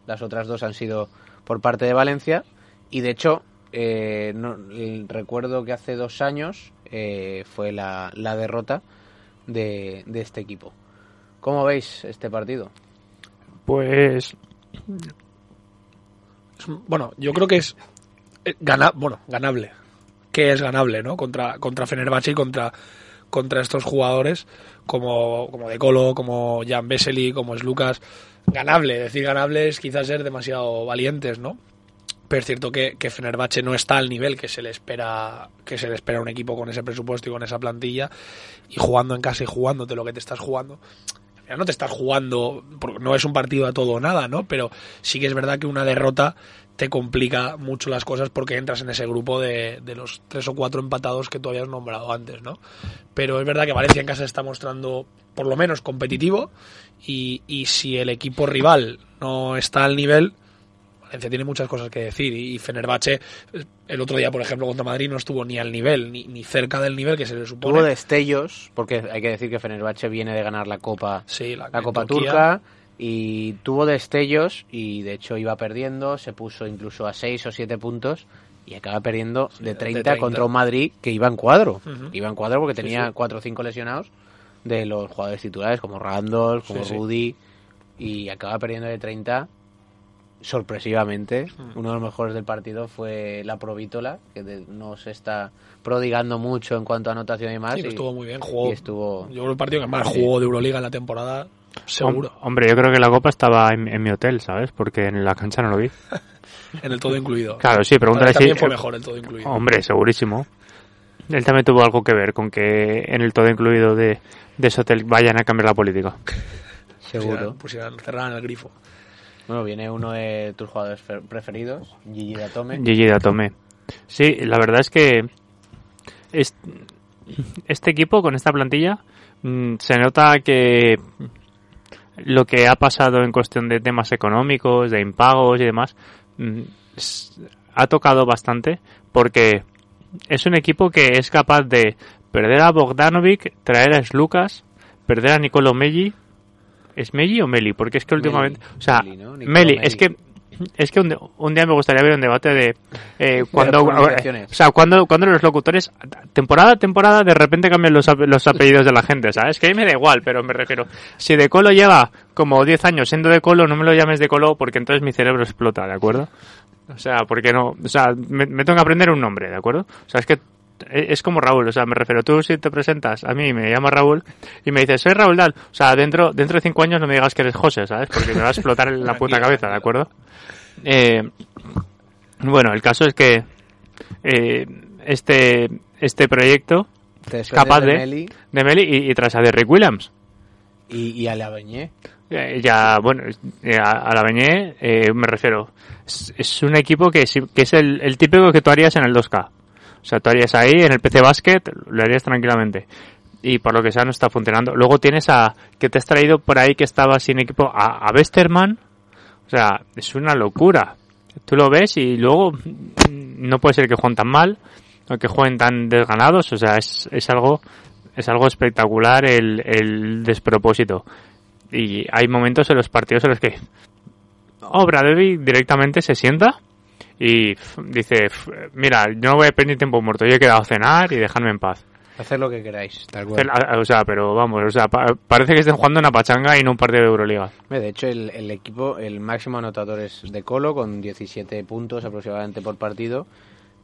Las otras dos han sido por parte de Valencia. Y de hecho, eh, no- recuerdo que hace dos años fue la, la derrota de, de este equipo. ¿Cómo veis este partido? Pues Bueno, yo creo que es eh, gana, bueno, ganable. Que es ganable, ¿no? Contra, contra Fenerbahce y contra, contra estos jugadores como, como De Colo, como Jan Vesely, como es Lucas. Ganable, decir ganable es quizás ser demasiado valientes, ¿no? Pero es cierto que, que Fenerbahce no está al nivel que se le espera que se le espera un equipo con ese presupuesto y con esa plantilla y jugando en casa y jugándote lo que te estás jugando no te estás jugando, no es un partido a todo o nada, ¿no? Pero sí que es verdad que una derrota te complica mucho las cosas porque entras en ese grupo de, de los tres o cuatro empatados que tú habías nombrado antes, ¿no? Pero es verdad que Valencia en casa está mostrando por lo menos competitivo y, y si el equipo rival no está al nivel, Valencia tiene muchas cosas que decir y Fenerbahce el otro día, por ejemplo, contra Madrid no estuvo ni al nivel, ni, ni cerca del nivel que se le supone. Tuvo destellos, porque hay que decir que Fenerbahce viene de ganar la Copa, Sí, la- la Copa Turquía. Turca y tuvo destellos y de hecho iba perdiendo, se puso incluso a 6 o 7 puntos y acaba perdiendo de, 30 30. contra un Madrid que iba en cuadro. Ujú. Iba en cuadro porque Sí, tenía sí. 4 o 5 lesionados de los jugadores titulares como Randolph, como Sí, sí. Rudy y acaba perdiendo de 30 sorpresivamente. Mm. Uno de los mejores del partido fue la Provítola, que de- no se está prodigando mucho en cuanto a anotación y más. Sí, pero y- estuvo muy bien, jugó. y estuvo Yo creo el partido que más Sí. jugó de Euroliga en la temporada, seguro. Hom- Hombre, yo creo que la copa estaba en, en mi hotel, ¿sabes? Porque en la cancha no lo vi. En el todo incluido. Claro, sí, pregúntale si... También fue mejor el todo incluido. Hombre, segurísimo. Él también tuvo algo que ver con que en el todo incluido de, de ese hotel vayan a cambiar la política. seguro. Pusieran, pusieran, cerraran el grifo. Bueno, viene uno de tus jugadores fe- preferidos, Gigi Datome. Gigi Datome. Sí, la verdad es que es- este equipo con esta plantilla mm, se nota que lo que ha pasado en cuestión de temas económicos, de impagos y demás, mm, ha tocado bastante porque es un equipo que es capaz de perder a Bogdanovic, traer a Slucas, perder a Nicolo Melli. ¿Es Melli o Meli? Porque es que últimamente... O sea, Meli, ¿no? Meli, Meli. es que es que un, un día me gustaría ver un debate de eh, cuando pronunciaciones. o sea cuando cuando los locutores temporada a temporada de repente cambian los, los apellidos de la gente sabes que a mí me da igual pero me refiero si de Colo lleva como 10 años siendo de Colo no me lo llames de Colo porque entonces mi cerebro explota de acuerdo o sea porque no o sea me, me tengo que aprender un nombre de acuerdo o sea es que es como Raúl, o sea, me refiero, tú si te presentas a mí, me llamas Raúl y me dices, soy Raúl Dal, o sea, dentro, dentro de cinco años no me digas que eres José, ¿sabes? Porque me va a explotar en la puta cabeza, ¿de acuerdo? Eh, bueno, el caso es que eh, este, este proyecto es capaz de de, Meli. de Meli y, y tras a Derrick Williams. Y, y a la Beñé. Eh, ya, bueno, eh, a, a la Beñé eh, me refiero. Es, es un equipo que, que es el, el típico que tú harías en el 2K. O sea, tú harías ahí en el PC Basket, lo harías tranquilamente. Y por lo que sea no está funcionando. Luego tienes a que te has traído por ahí que estaba sin equipo a, a Westerman. O sea, es una locura. Tú lo ves y luego mm, no puede ser que jueguen tan mal o que jueguen tan desganados. O sea, es, es algo es algo espectacular el, el despropósito. Y hay momentos en los partidos en los que Obradovic directamente se sienta y dice, mira, yo no voy a perder tiempo muerto, yo he quedado a cenar y dejarme en paz. Hacer lo que queráis, tal cual. O sea, pero vamos, o sea, pa- parece que estén jugando una pachanga y no un partido de Euroliga. De hecho, el, el equipo, el máximo anotador es de Colo, con 17 puntos aproximadamente por partido,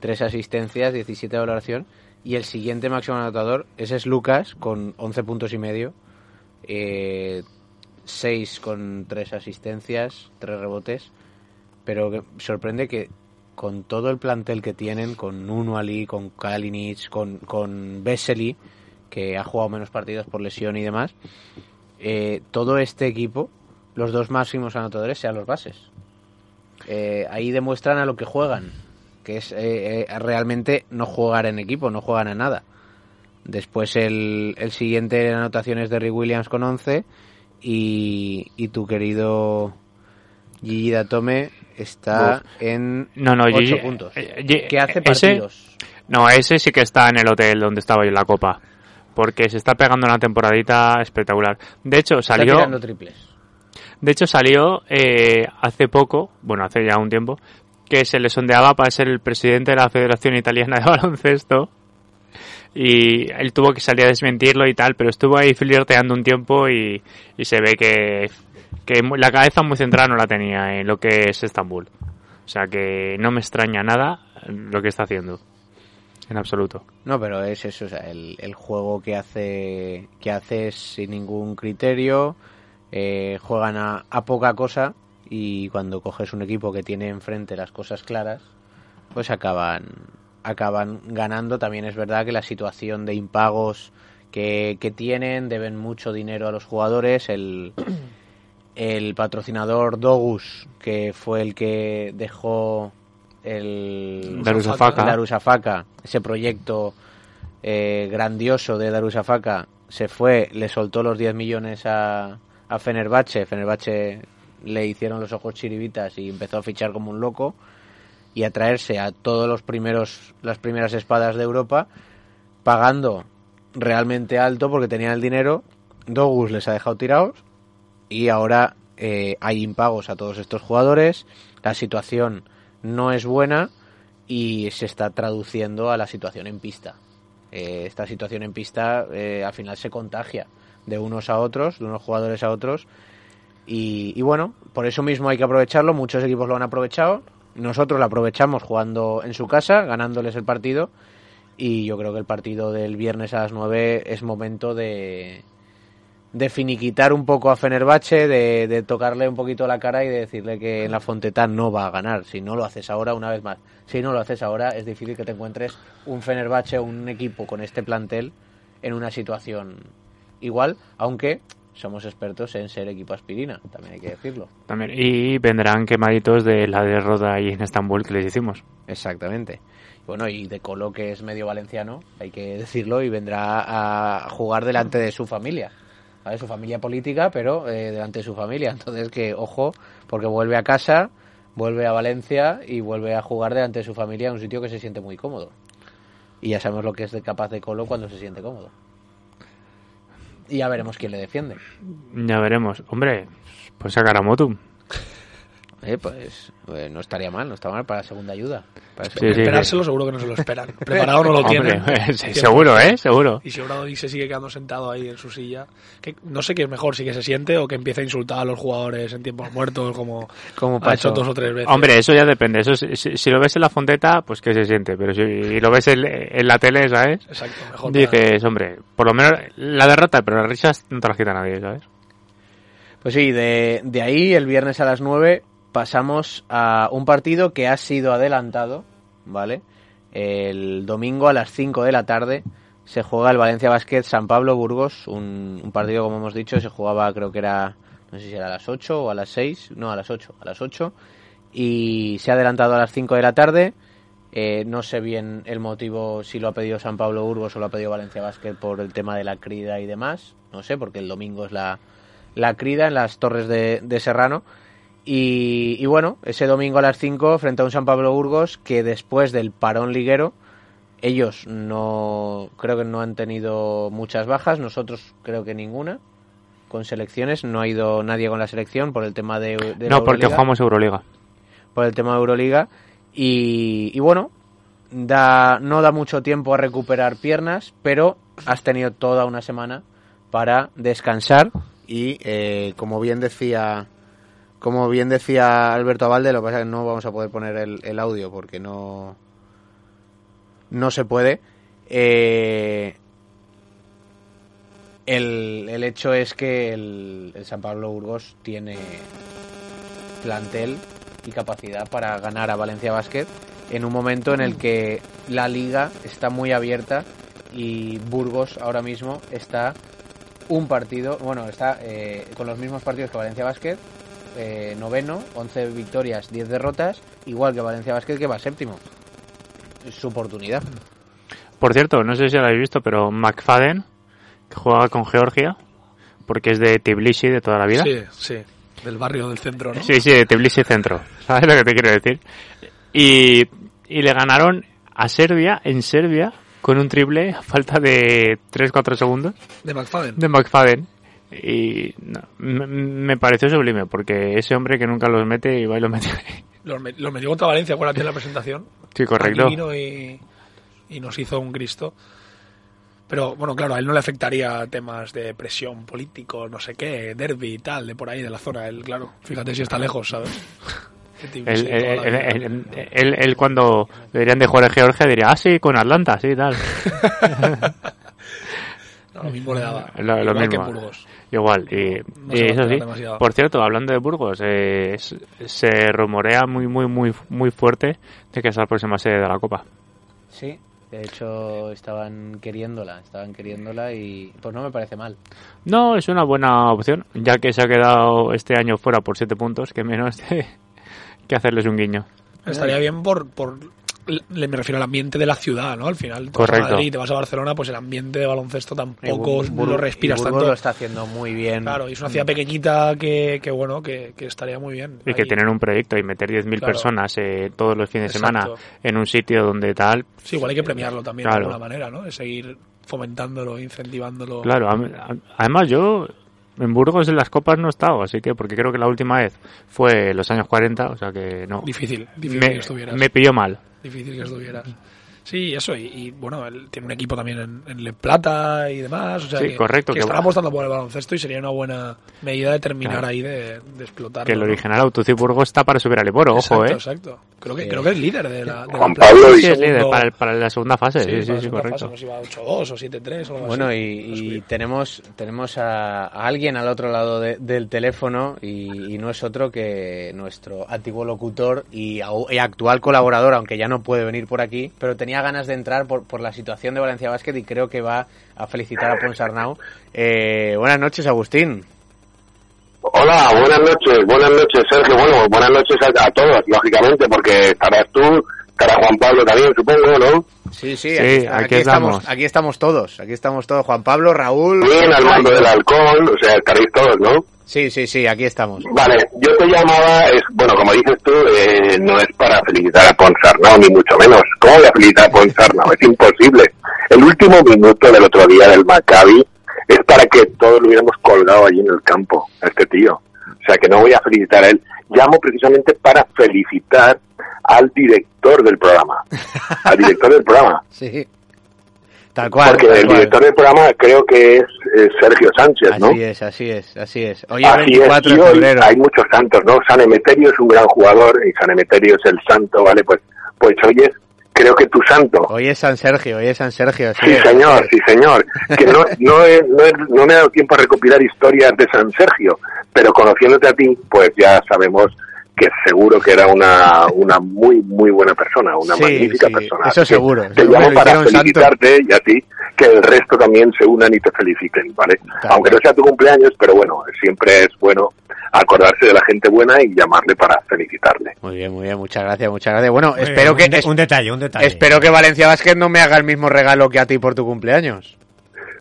3 asistencias, 17 de valoración. Y el siguiente máximo anotador ese es Lucas, con 11 puntos y medio, eh, 6 con 3 asistencias, 3 rebotes. Pero sorprende que con todo el plantel que tienen, con Nuno Ali, con Kalinic, con, con Vesely, que ha jugado menos partidos por lesión y demás, eh, todo este equipo, los dos máximos anotadores sean los bases. Eh, ahí demuestran a lo que juegan, que es eh, realmente no jugar en equipo, no juegan a nada. Después el, el siguiente en anotación es Derrick Williams con 11 y, y tu querido Gigi Datome está Uf. en No, no, 8 Gigi- puntos. eh, que hace ese- partidos. No, ese sí que está en el hotel donde estaba yo en la copa. Porque se está pegando una temporadita espectacular. De hecho, Está salió... tirando triples. De hecho, salió eh, hace poco, bueno, hace ya un tiempo, que se le sondeaba para ser el presidente de la Federación Italiana de Baloncesto. Y él tuvo que salir a desmentirlo y tal, pero estuvo ahí flirteando un tiempo y, y se ve que, que la cabeza muy centrada no la tenía en lo que es Estambul. O sea que no me extraña nada lo que está haciendo. En absoluto. No, pero es eso, o sea, el, el juego que hace que hace sin ningún criterio, eh, juegan a, a poca cosa y cuando coges un equipo que tiene enfrente las cosas claras, pues acaban acaban ganando. También es verdad que la situación de impagos que, que tienen deben mucho dinero a los jugadores. El, el patrocinador Dogus, que fue el que dejó el Darusafaka. Darusafaka, ese proyecto eh, grandioso de Darusafaka, se fue, le soltó los 10 millones a, a Fenerbahce. Fenerbahce le hicieron los ojos chiribitas y empezó a fichar como un loco y a traerse a todos los primeros las primeras espadas de Europa pagando realmente alto porque tenían el dinero. Dogus les ha dejado tirados y ahora eh, hay impagos a todos estos jugadores. La situación no es buena y se está traduciendo a la situación en pista. Eh, esta situación en pista eh, al final se contagia de unos a otros, de unos jugadores a otros. Y, y bueno, por eso mismo hay que aprovecharlo. Muchos equipos lo han aprovechado. Nosotros lo aprovechamos jugando en su casa, ganándoles el partido. Y yo creo que el partido del viernes a las 9 es momento de, de finiquitar un poco a Fenerbahce, de, de tocarle un poquito la cara y de decirle que en la Fonteta no va a ganar. Si no lo haces ahora, una vez más, si no lo haces ahora, es difícil que te encuentres un Fenerbahce, un equipo con este plantel en una situación igual, aunque somos expertos en ser equipo aspirina, también hay que decirlo. También. Y vendrán quemaditos de la derrota ahí en Estambul que les hicimos. Exactamente. Bueno, y De Colo, que es medio valenciano, hay que decirlo, y vendrá a jugar delante de su familia. ¿Vale? Su familia política, pero eh, delante de su familia. Entonces, que ojo, porque vuelve a casa, vuelve a Valencia y vuelve a jugar delante de su familia en un sitio que se siente muy cómodo. Y ya sabemos lo que es capaz de Colo cuando se siente cómodo. Y ya veremos quién le defiende. Ya veremos. Hombre, pues a Motum. Eh, pues eh, no estaría mal, no está mal para segunda ayuda. Para Sí, segunda- sí, Esperárselo seguro que no se lo esperan. Preparado no lo Hombre, tienen. sí, seguro, ¿eh? Seguro. Y si Obradovic se sigue quedando sentado ahí en su silla, que no sé qué es mejor, si que se siente o que empiece a insultar a los jugadores en tiempos muertos como, Como ha pasó. hecho dos o tres veces. Hombre, eso ya depende. Eso si, si- si lo ves en la fonteta, pues que se siente. Pero si lo ves en, en la tele, ¿sabes? Exacto, mejor para- Dices, hombre, por lo menos la derrota, pero las risas no te las quita nadie, ¿sabes? Pues sí, de, de ahí el viernes a las 9 pasamos a un partido que ha sido adelantado, ¿vale? El domingo a las 5 de la tarde se juega el Valencia Basket San Pablo Burgos, un, partido como hemos dicho, se jugaba creo que era, no sé si era a las 8 o a las 6, no, a las 8, a las 8, y se ha adelantado a las 5 de la tarde. Eh, no sé bien el motivo si lo ha pedido San Pablo Burgos o lo ha pedido Valencia Basket por el tema de la crida y demás. No sé, porque el domingo es la, la crida en las torres de Serrano. Y, y bueno, ese domingo a las 5 frente a un San Pablo Burgos que después del parón liguero, ellos no creo que no han tenido muchas bajas, nosotros creo que ninguna. Con selecciones, no ha ido nadie con la selección por el tema de, no, porque Euroliga jugamos Euroliga. por el tema de Euroliga. Y, y bueno, da, no da mucho tiempo a recuperar piernas, pero has tenido toda una semana para descansar y eh, como bien decía como bien decía Alberto Avalde, lo que pasa es que no vamos a poder poner el, audio porque no no se puede. Eh, el, el hecho es que el, el San Pablo Burgos tiene plantel y capacidad para ganar a Valencia Basket en un momento en el que la liga está muy abierta y Burgos ahora mismo está un partido, bueno, está eh, con los mismos partidos que Valencia Basket, eh, noveno, 11 victorias, 10 derrotas, igual que Valencia Basket que va séptimo. Es su oportunidad. Por cierto, no sé si lo habéis visto, pero McFadden, que juega con Georgia, porque es de Tbilisi de toda la vida. Sí, sí. Del barrio del centro, ¿no? Sí, sí, de Tbilisi Centro. ¿Sabes lo que te quiero decir? Y, y le ganaron a Serbia, en Serbia, con un triple a falta de 3-4 segundos De McFadden. de McFadden. Y no, me, me pareció sublime, porque ese hombre que nunca los mete y va y los mete. Los, me- los metió contra Valencia, acuérdate de la presentación. Sí, correcto. Aquí vino y, y nos hizo un Cristo. Pero bueno, claro, a él no le afectaría temas de presión político, no sé qué, derby y tal, de por ahí, de la zona. Él, claro, fíjate si está lejos, ¿sabes? Él, él- él- él- cuando deberían de jugar en Georgia diría, ah, sí, con Atlanta, sí, tal. No, lo mismo le daba. Lo, lo Igual que mismo. Burgos. Igual. Y, No eso sí. demasiado. Por cierto, hablando de Burgos, eh, se rumorea muy, muy, muy, muy fuerte de que es la próxima sede de la Copa. Sí, de hecho estaban queriéndola, estaban queriéndola y pues no me parece mal. No, es una buena opción, ya que se ha quedado este año fuera por siete puntos, que menos de- que hacerles un guiño. Estaría bien por, me refiero al ambiente de la ciudad, ¿no? Al final, te vas a Correcto. Madrid te vas a Barcelona, pues el ambiente de baloncesto tampoco Y Bur- lo respiras y tanto. lo está haciendo muy bien. Claro, y es una ciudad pequeñita que, que bueno, que, que estaría muy bien. Y que tienen un proyecto y meter 10.000 Claro. personas eh, todos los fines de semana en un sitio donde tal. Sí, igual hay que premiarlo también Claro. de alguna manera, ¿no? De seguir fomentándolo, incentivándolo. Claro, además yo en Burgos en las copas no he estado, así que porque creo que la última vez fue los años 40, o sea que no. Difícil, difícil me, que estuvieras. me pilló mal. Difícil que estuvieras. Sí, eso, y, y, bueno, él tiene un equipo también en, en Le Plata y demás, o sea Sí, que, correcto, que que va- apostando por el baloncesto y sería una buena medida de terminar Claro. ahí de, de explotar. Que el original Autoci Burgos está para subir al Eboro, ojo, eh. Exacto, Creo que, Sí. creo que es líder de la, de Juan. Pablo Sí, y- Sí, es líder para el- para la segunda fase, sí, sí, sí, segunda correcto. fase, no sé si va 8-2 o 7-3 o algo Bueno, así. y, y tenemos, tenemos a, a alguien al otro lado de- del teléfono y, y no es otro que nuestro antiguo locutor y actual colaborador, aunque ya no puede venir por aquí, pero tenía ganas de entrar por, por la situación de Valencia Basket y creo que va a felicitar a Ponsarnau. Eh, buenas noches, Agustín. Hola, buenas noches, buenas noches Sergio, bueno, buenas noches a, a todos, lógicamente, porque estarás tú, estará Juan Pablo también, supongo, ¿no? Sí, sí, Sí, aquí, aquí aquí estamos, estamos. aquí estamos todos, aquí estamos todos, Juan Pablo, Raúl. Bien, al mando del alcohol, o sea, estaréis todos, ¿no? Sí, sí, sí, aquí estamos. Vale, yo te llamaba, es, bueno, como dices tú, eh, no es para felicitar a Ponsarnau, ni mucho menos. ¿Cómo voy a felicitar a Ponsarnau? Es imposible. El último minuto del otro día del Maccabi es para que todos lo hubiéramos colgado allí en el campo, a este tío. O sea, que no voy a felicitar a él. Llamo precisamente para felicitar al director del programa. Al director del programa. Sí. Tal cual. Porque tal el cual. director del programa creo que es Sergio Sánchez, ¿no? Así es, así es, así es. Hoy es Así es, 24 y de hoy febrero. hay muchos santos, ¿no? San Emeterio es un gran jugador y San Emeterio es el santo, ¿vale? Pues, pues hoy es, creo que tu santo. Hoy es San Sergio, hoy es San Sergio. Sí, señor, sí, señor. Que no, no, he, no, he- no me he dado tiempo a recopilar historias de San Sergio, pero conociéndote a ti, pues ya sabemos que seguro que era una, una muy, muy buena persona, una Sí, magnífica sí, persona. eso seguro, Te seguro llamo para santo. felicitarte y a ti, que el resto también se unan y te feliciten, ¿vale? Claro. Aunque no sea tu cumpleaños, pero bueno, siempre es bueno acordarse de la gente buena y llamarle para felicitarle. Muy bien, muy bien, muchas gracias, muchas gracias. Bueno, Muy espero bien, que un de- un detalle, un detalle. Espero que Valencia Basket no me haga el mismo regalo que a ti por tu cumpleaños.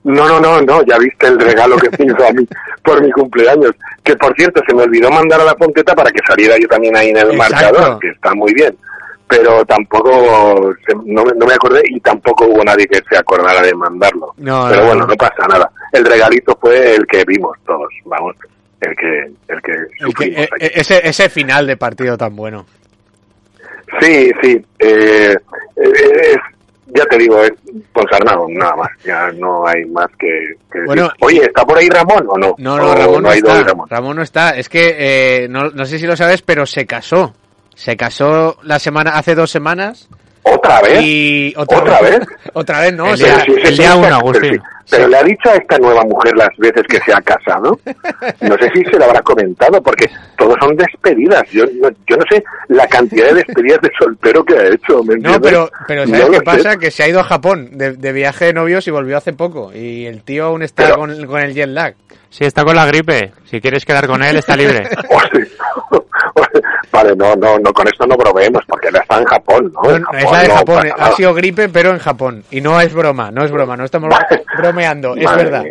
No, no, no, no, ya viste el regalo que me hizo a mí por mi cumpleaños. Que por cierto, se me olvidó mandar a la Fonteta para que saliera yo también ahí en el Exacto. marcador, que está muy bien. Pero tampoco, se- no, me- no me acordé y tampoco hubo nadie que se acordara de mandarlo. No, Pero no, bueno, no. no pasa nada. El regalito fue el que vimos todos, vamos, el que, el que El que- sufrimos e- e- ese, ese final de partido tan bueno. Sí, sí. Eh, eh, es- ya te digo, es Ponsarnado, nada más. Ya no hay más que, que decir. Bueno, Oye, ¿está por ahí Ramón o no? No, no, ¿O Ramón no, está. Ramón? Ramón no está. Es que eh, no, no sé si lo sabes, pero se casó. Se casó la semana hace dos semanas. ¿Otra vez? Y otra, ¿Otra vez? otra vez, ¿no? El O sea, día- sí, sí, el sí, día sí, uno, Agustín. sí. Pero le ha dicho a esta nueva mujer las veces que se ha casado. No sé si se lo habrá comentado, porque todos son despedidas. Yo no, yo no sé la cantidad de despedidas de soltero que ha hecho. ¿me No, pero, pero ¿sabes No qué lo sé. pasa? Que se ha ido a Japón de, de viaje de novios y volvió hace poco. Y el tío aún está Pero- con, con el jet lag. Sí, está con la gripe. Si quieres quedar con él, está libre. Vale, no, no, no, con esto no proveemos, porque él está en Japón, ¿no? En No, es la de no Japón, pasa ha sido gripe, pero en Japón. Y no es broma, no es broma, no estamos bromeando, es Madre verdad.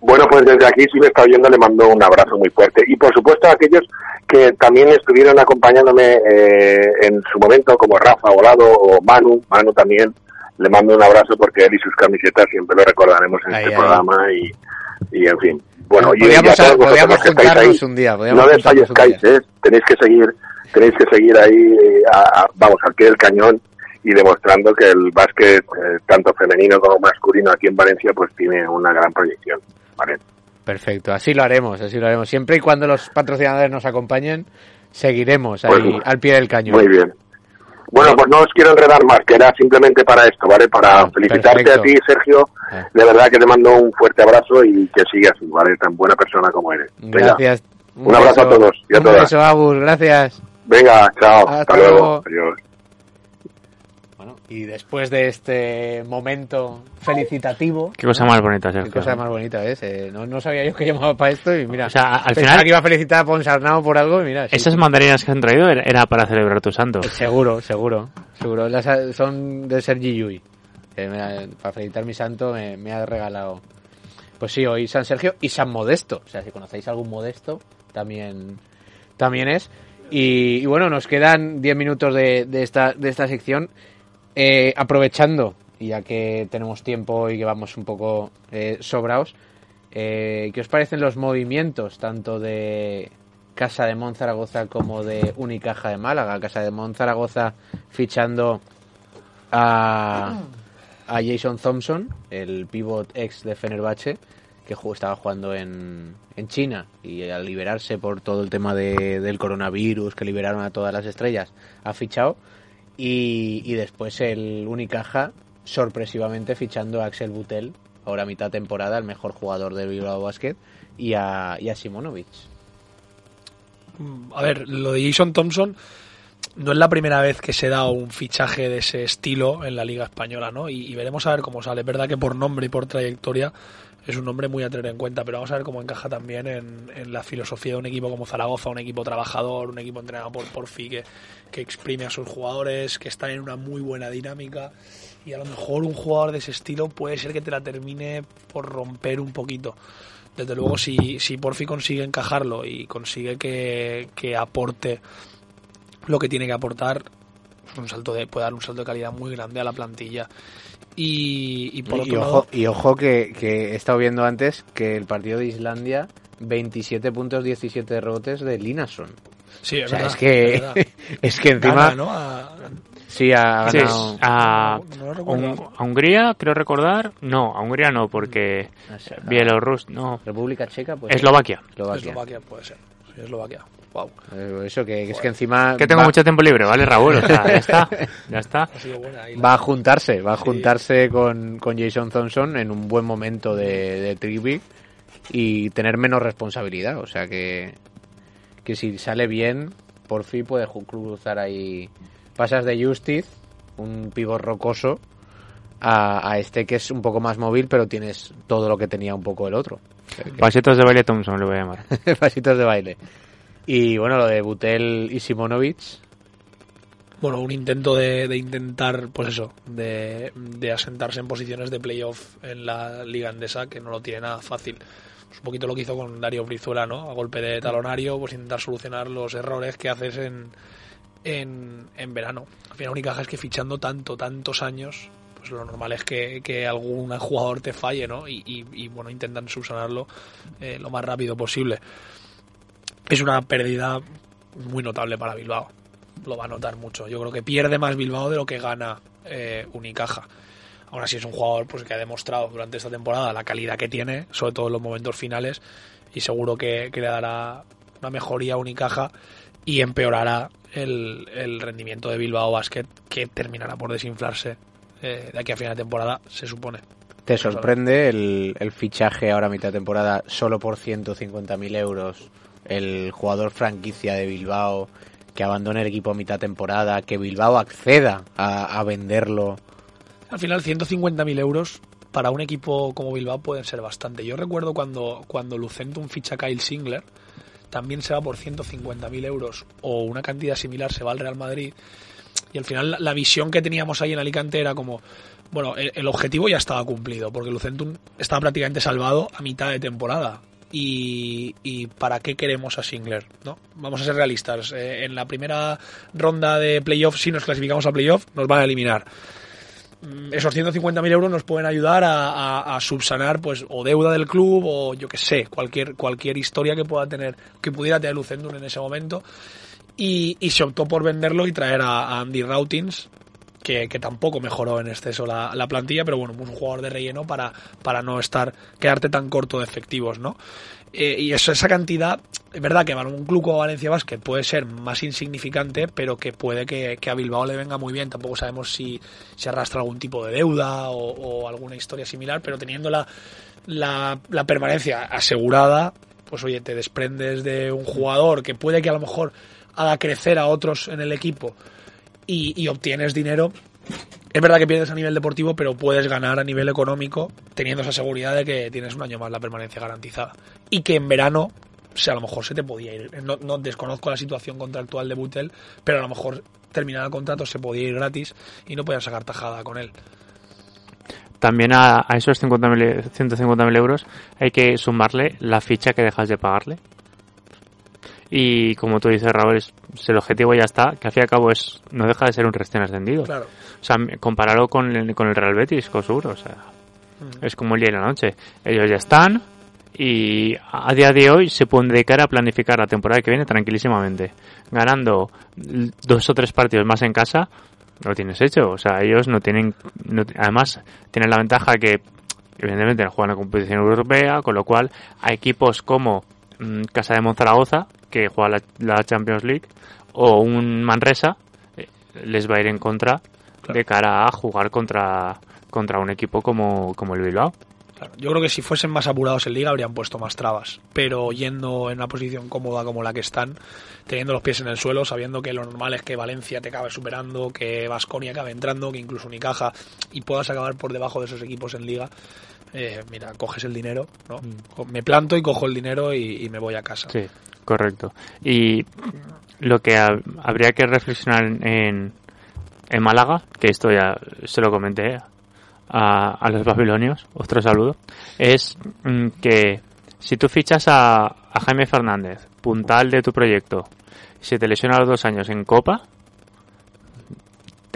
Bueno, pues desde aquí, si me está oyendo, le mando un abrazo muy fuerte. Y por supuesto a aquellos que también estuvieron acompañándome eh, en su momento, como Rafa Volado o Manu, Manu también, le mando un abrazo porque él y sus camisetas siempre lo recordaremos en Ahí, este ahí. programa y, y en fin. Bueno, y Podríamos- a todos vosotros podríamos que estáis juntarnos ahí, un día, no desfallezcáis, ¿eh? tenéis que seguir, tenéis que seguir ahí, eh, a- a- vamos, al pie del cañón y demostrando que el básquet, eh, tanto femenino como masculino aquí en Valencia, pues tiene una gran proyección. ¿vale? Perfecto, así lo haremos, así lo haremos. Siempre y cuando los patrocinadores nos acompañen, seguiremos ahí Pues, al pie del cañón. Muy bien. Bueno, pues no os quiero enredar más, que era simplemente para esto, ¿vale? Para felicitarte perfecto. a ti, Sergio. De verdad que te mando un fuerte abrazo y que sigas ¿vale? Tan buena persona como eres. Venga. Gracias. Un, abrazo a beso. todos y a Un todas. beso, Agus, gracias. Venga, chao. Hasta Hasta, luego. luego. Adiós. Y después de este momento felicitativo. Qué cosa más bonita, Qué Sergio. cosa más bonita es. eh, No, no sabía yo que llamaba para esto y mira. O sea, al final- que iba a felicitar a Ponsarnau por algo y mira. sí, Esas mandarinas que han traído era para celebrar tu santo. Seguro, seguro. Seguro. Las- son de Sergi Yui. Eh, me para felicitar mi santo me, me ha regalado. Pues sí, hoy San Sergio y San Modesto. O sea, si conocéis algún Modesto, también, también es. Y, y bueno, nos quedan 10 minutos de, de esta, de esta sección. Eh, aprovechando, ya que tenemos tiempo y que vamos un poco eh, sobraos, eh, ¿qué os parecen los movimientos tanto de Casa de Monzaragoza como de Unicaja de Málaga? Casa de Monzaragoza fichando a, a Jason Thompson, el pivot ex de Fenerbahce, que estaba jugando en, en China y al liberarse por todo el tema de- del coronavirus, que liberaron a todas las estrellas, ha fichado. Y, y después el Unicaja, sorpresivamente fichando a Axel Butel, ahora mitad temporada, el mejor jugador del Bilbao Basket, y a, y a Simonovic. A ver, lo de Jason Thompson no es la primera vez que se da un fichaje de ese estilo en la Liga Española, ¿no? Y, y veremos a ver cómo sale. Es verdad que por nombre y por trayectoria es un nombre muy a tener en cuenta, pero vamos a ver cómo encaja también en, la filosofía de un equipo como Zaragoza, un equipo trabajador, un equipo entrenado por Porfi que, que exprime a sus jugadores, que están en una muy buena dinámica. Y a lo mejor un jugador de ese estilo puede ser que te la termine por romper un poquito. Desde luego, si, si Porfi consigue encajarlo y consigue que, que aporte lo que tiene que aportar, un salto de, puede dar un salto de calidad muy grande a la plantilla. Y, y por Y, otro ojo, lado, y ojo que, que he estado viendo antes que el partido de Islandia, 27 puntos, 17 rebotes de Linason. Sí, es O sea, verdad, es que, es verdad. es que encima... Gana, ¿no? A- Sí, ha Sí, ganado... a, No lo recuerdo. Hun- a Hungría, creo recordar. No, a Hungría no, porque Bielorrus, no. República Checa, pues. Eslovaquia. Eslovaquia. Eslovaquia puede ser. Sí, Eslovaquia. Wow. Eh, Eso, que, que es que encima... Que tengo va- mucho tiempo libre, ¿vale, Raúl? O sea, ya está. Ya está. Buena la- Va a juntarse, va a juntarse con, con Jason Thompson en un buen momento de, de Trivy y tener menos responsabilidad. O sea que, que si sale bien, por fin puede cruzar ahí. Pasas de Justice, un pivot rocoso, a, a este que es un poco más móvil, pero tienes todo lo que tenía un poco el otro. O sea que- Pasitos de baile Thompson, lo voy a llamar. Pasitos de baile. Y bueno, lo de Butel y Simonovic. Bueno, un intento de, de intentar, pues eso, de, de asentarse en posiciones de playoff en la Liga Andesa, que no lo tiene nada fácil. Es un poquito lo que hizo con Dario Brizuela, ¿no? A golpe de talonario, pues intentar solucionar los errores que haces en, en, en verano. Al final, única es que fichando tanto, tantos años, pues lo normal es que, que algún jugador te falle, ¿no? Y, y- y, bueno, intentan subsanarlo eh, lo más rápido posible. Es una pérdida muy notable para Bilbao. Lo va a notar mucho. Yo creo que pierde más Bilbao de lo que gana eh, Unicaja. Aún así es un jugador pues, que ha demostrado durante esta temporada la calidad que tiene, sobre todo en los momentos finales, y seguro que, que le dará una mejoría a Unicaja y empeorará el, rendimiento de Bilbao Basket, que terminará por desinflarse eh, de aquí a final de temporada, se supone. ¿Te sorprende el, el fichaje ahora a mitad de temporada solo por 150.000 euros? El jugador franquicia de Bilbao que abandone el equipo a mitad temporada, que Bilbao acceda a, venderlo. Al final, 150.000 euros para un equipo como Bilbao pueden ser bastante. Yo recuerdo cuando, cuando Lucentum ficha a Kyle Singler, también se va por 150.000 euros o una cantidad similar se va al Real Madrid. Y al final la, la visión que teníamos ahí en Alicante era como, bueno, el, el objetivo ya estaba cumplido, porque Lucentum estaba prácticamente salvado a mitad de temporada. Y, y para qué queremos a Singler, ¿no? Vamos a ser realistas. Eh, en la primera ronda de playoff, si nos clasificamos a playoff, nos van a eliminar mm, esos 150.000 euros nos pueden ayudar a, subsanar pues o deuda del club o yo que sé, cualquier, cualquier historia que pueda tener, que pudiera tener Lucendum en ese momento. Y, se optó por venderlo y traer a, a Andy Rautins, que, que tampoco mejoró en exceso la, la plantilla, pero bueno, un jugador de relleno para, para no estar, quedarte tan corto de efectivos, ¿no? Eh, y eso, esa cantidad, es verdad que para un club como Valencia Basket puede ser más insignificante, pero que puede que, a Bilbao le venga muy bien. Tampoco sabemos si se arrastra algún tipo de deuda o, o alguna historia similar, pero teniendo la, la, la permanencia asegurada, pues oye, te desprendes de un jugador que puede que a lo mejor haga crecer a otros en el equipo y, obtienes dinero Es verdad que pierdes a nivel deportivo, pero puedes ganar a nivel económico teniendo esa seguridad de que tienes un año más la permanencia garantizada. Y que en verano, sea, a lo mejor se te podía ir. No, no desconozco la situación contractual de Butel, pero a lo mejor terminar el contrato se podía ir gratis y no podían sacar tajada con él. También a, a esos 50.000 150.000 euros hay que sumarle la ficha que dejas de pagarle. Y como tú dices, Raúl, es, el objetivo ya está, que al fin y al cabo es, no deja de ser un recién ascendido. Claro. O sea, compararlo con el, con el Real Betis, con seguro, o sea, es como el día y la noche. Ellos ya están y a día de hoy se pueden dedicar a planificar la temporada que viene tranquilísimamente. Ganando dos o tres partidos más en casa, lo tienes hecho. O sea, ellos no tienen, no- además, tienen la ventaja que, evidentemente, juegan en competición europea, con lo cual a equipos como mm, Casa de Monzaragoza, que juega la, la Champions League, o un Manresa, eh, les va a ir en contra de cara a jugar contra, contra un equipo como, como el Bilbao. Claro, Yo creo que si fuesen más apurados en liga habrían puesto más trabas, pero yendo en una posición cómoda como la que están, teniendo los pies en el suelo, sabiendo que lo normal es que Valencia te acabe superando, que Vasconia acabe entrando, que incluso Unicaja y puedas acabar por debajo de esos equipos en liga. eh, mira, coges el dinero, ¿no? Co- Me planto y cojo el dinero y, y me voy a casa. Sí, correcto. Y lo que ha- habría que reflexionar en, en Málaga, que esto ya se lo comenté a, a los babilonios, otro saludo, es mm, que si tú fichas a, a Jaime Fernández, puntal de tu proyecto, y se te lesiona a los dos años en Copa,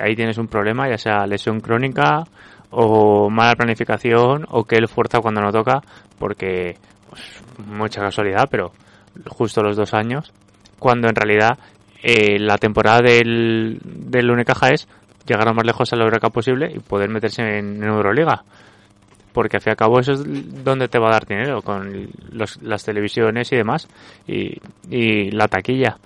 ahí tienes un problema, ya sea lesión crónica o mala planificación o que él fuerza cuando no toca, porque pues, mucha casualidad, pero justo los dos años, cuando en realidad eh, la temporada del, del Unicaja es llegar lo más lejos a la Eureka posible y poder meterse en, en Euroliga. Porque al fin y al cabo eso es donde te va a dar dinero, con los- las televisiones y demás, y, y la taquilla.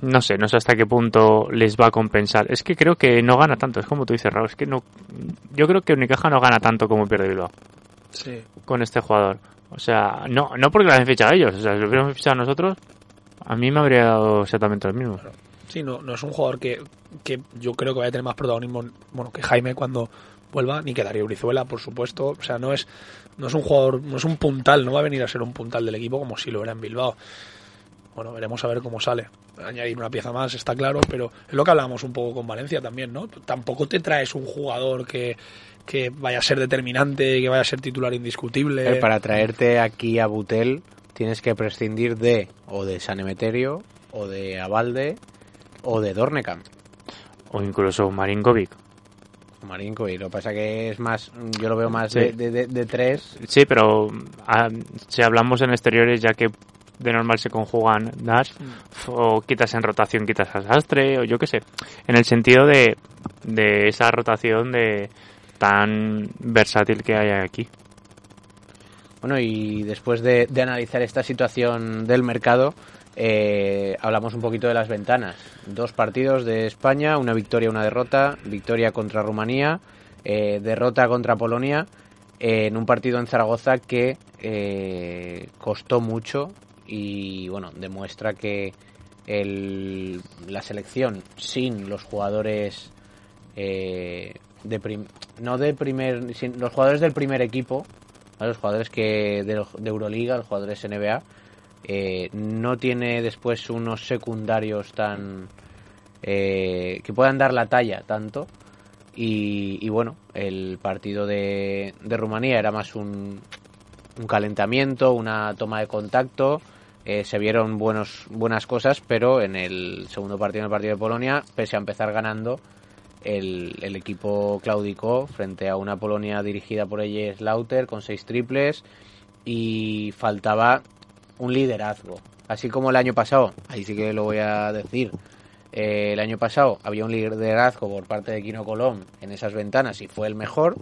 No sé, no sé hasta qué punto les va a compensar. Es que creo que no gana tanto, es como tú dices, Raúl, es que no... Yo creo que Unicaja no gana tanto como pierde Bilbao Sí. con este jugador. O sea, no, no porque lo hayan fichado ellos, o sea, si lo hubiéramos fichado nosotros, a mí me habría dado exactamente lo mismo. Sí, no, no es un jugador que, que yo creo que vaya a tener más protagonismo bueno, que Jaime cuando vuelva, ni que Darío Brizuela, por supuesto. O sea, no es, no es un jugador, no es un puntal, no va a venir a ser un puntal del equipo como si lo era en Bilbao. Bueno, veremos a ver cómo sale. Añadir una pieza más, está claro, pero es lo que hablábamos un poco con Valencia también, ¿no? Tampoco te traes un jugador que, que vaya a ser determinante, que vaya a ser titular indiscutible. Para traerte aquí a Butel tienes que prescindir de o de San Emeterio o de Abalde o de Dornekamp. O incluso Marinkovic. Marinko, y lo que pasa que es más, yo lo veo más Sí. de, de- de- de tres. Sí, pero ah, si hablamos en exteriores, ya que de normal se conjugan Nash, o quitas en rotación, quitas a Sastre, o yo qué sé. En el sentido de, de esa rotación de tan versátil que hay aquí. Bueno, y después de, de analizar esta situación del mercado, eh, hablamos un poquito de las ventanas. Dos partidos de España, una victoria, una derrota. Victoria contra Rumanía, eh, derrota contra Polonia, en un partido en Zaragoza que eh, costó mucho y bueno, demuestra que el- la selección sin los jugadores eh, de prim- no de primer los jugadores del primer equipo ¿vale? los jugadores que de, de Euroliga los jugadores NBA eh, no tiene después unos secundarios tan eh, que puedan dar la talla tanto. Y, y bueno el partido de, de Rumanía era más un, calentamiento una toma de contacto. Eh, se vieron buenos buenas cosas pero en el segundo partido en el partido de Polonia pese a empezar ganando el, equipo claudicó frente a una Polonia dirigida por Ella Slaughter con seis triples y faltaba un liderazgo. Así como el año pasado, ahí sí que lo voy a decir, eh, el año pasado había un liderazgo por parte de Kino Colón en esas ventanas y fue el mejor.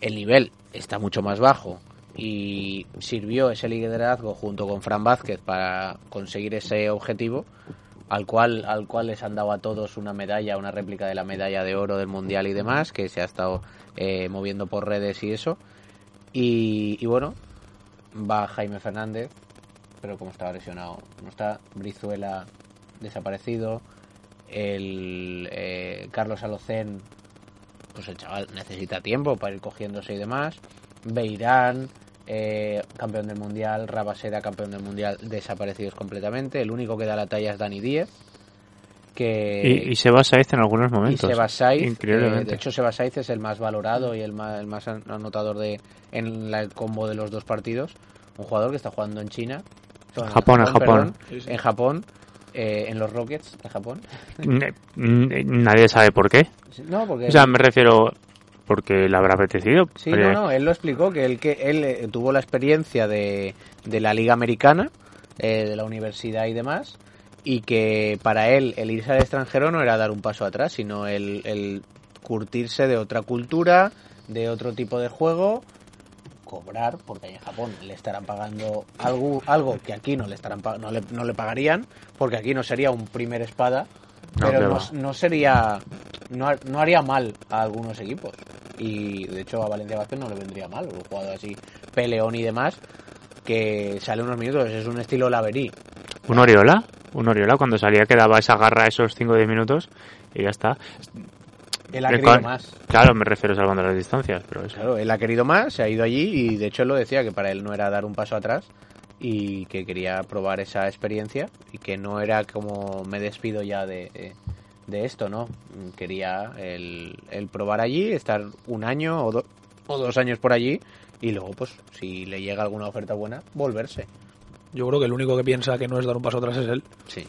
El nivel está mucho más bajo y sirvió ese liderazgo junto con Fran Vázquez para conseguir ese objetivo al cual al cual les han dado a todos una medalla, una réplica de la medalla de oro del mundial y demás, que se ha estado eh, moviendo por redes y eso. Y bueno, va Jaime Fernández, pero como estaba lesionado, no está Brizuela desaparecido, el eh, Carlos Alocén pues el chaval necesita tiempo para ir cogiéndose y demás. Beirán, eh, campeón del mundial, Rabasera, campeón del mundial, desaparecidos completamente. El único que da la talla es Dani Díez. Que... Y, y Sebas Saiz en algunos Y momentos. Sebas Saiz, eh, Increíblemente. de hecho Sebas Saiz es el más valorado y el más, el más an- anotador de en la- el combo de los dos partidos. Un jugador que está jugando en China. Japón, en Japón. perdón, En Japón, eh, en los Rockets de Japón. Nadie sabe por qué. No, porque O sea, me refiero porque le habrá apetecido. Sí, no, no, él lo explicó, que él, que él eh, tuvo la experiencia de, de la Liga Americana, eh, de la universidad y demás, y que para él el irse al extranjero no era dar un paso atrás, sino el, el curtirse de otra cultura, de otro tipo de juego, cobrar, porque en Japón le estarán pagando algo, algo que aquí no le, estarán no, le, no le pagarían, porque aquí no sería un primer espada, No, pero no, no sería no, no haría mal a algunos equipos. Y de hecho a Valencia Vázquez no le vendría mal un jugador así peleón y demás que sale unos minutos es un estilo Laverí Un Oriola, un Oriola cuando salía que daba esa garra esos 5 o 10 minutos y ya está. Él ha Que querido más Claro, me refiero salvando las distancias, pero eso. claro él ha querido más se ha ido allí y de hecho él lo decía que para él no era dar un paso atrás y que quería probar esa experiencia y que no era como me despido ya de, de- de esto, ¿no? Quería el, el probar allí, estar un año o, do- o dos años por allí y luego, pues, si le llega alguna oferta buena, volverse. Yo creo que el único que piensa que no es dar un paso atrás es él. Sí.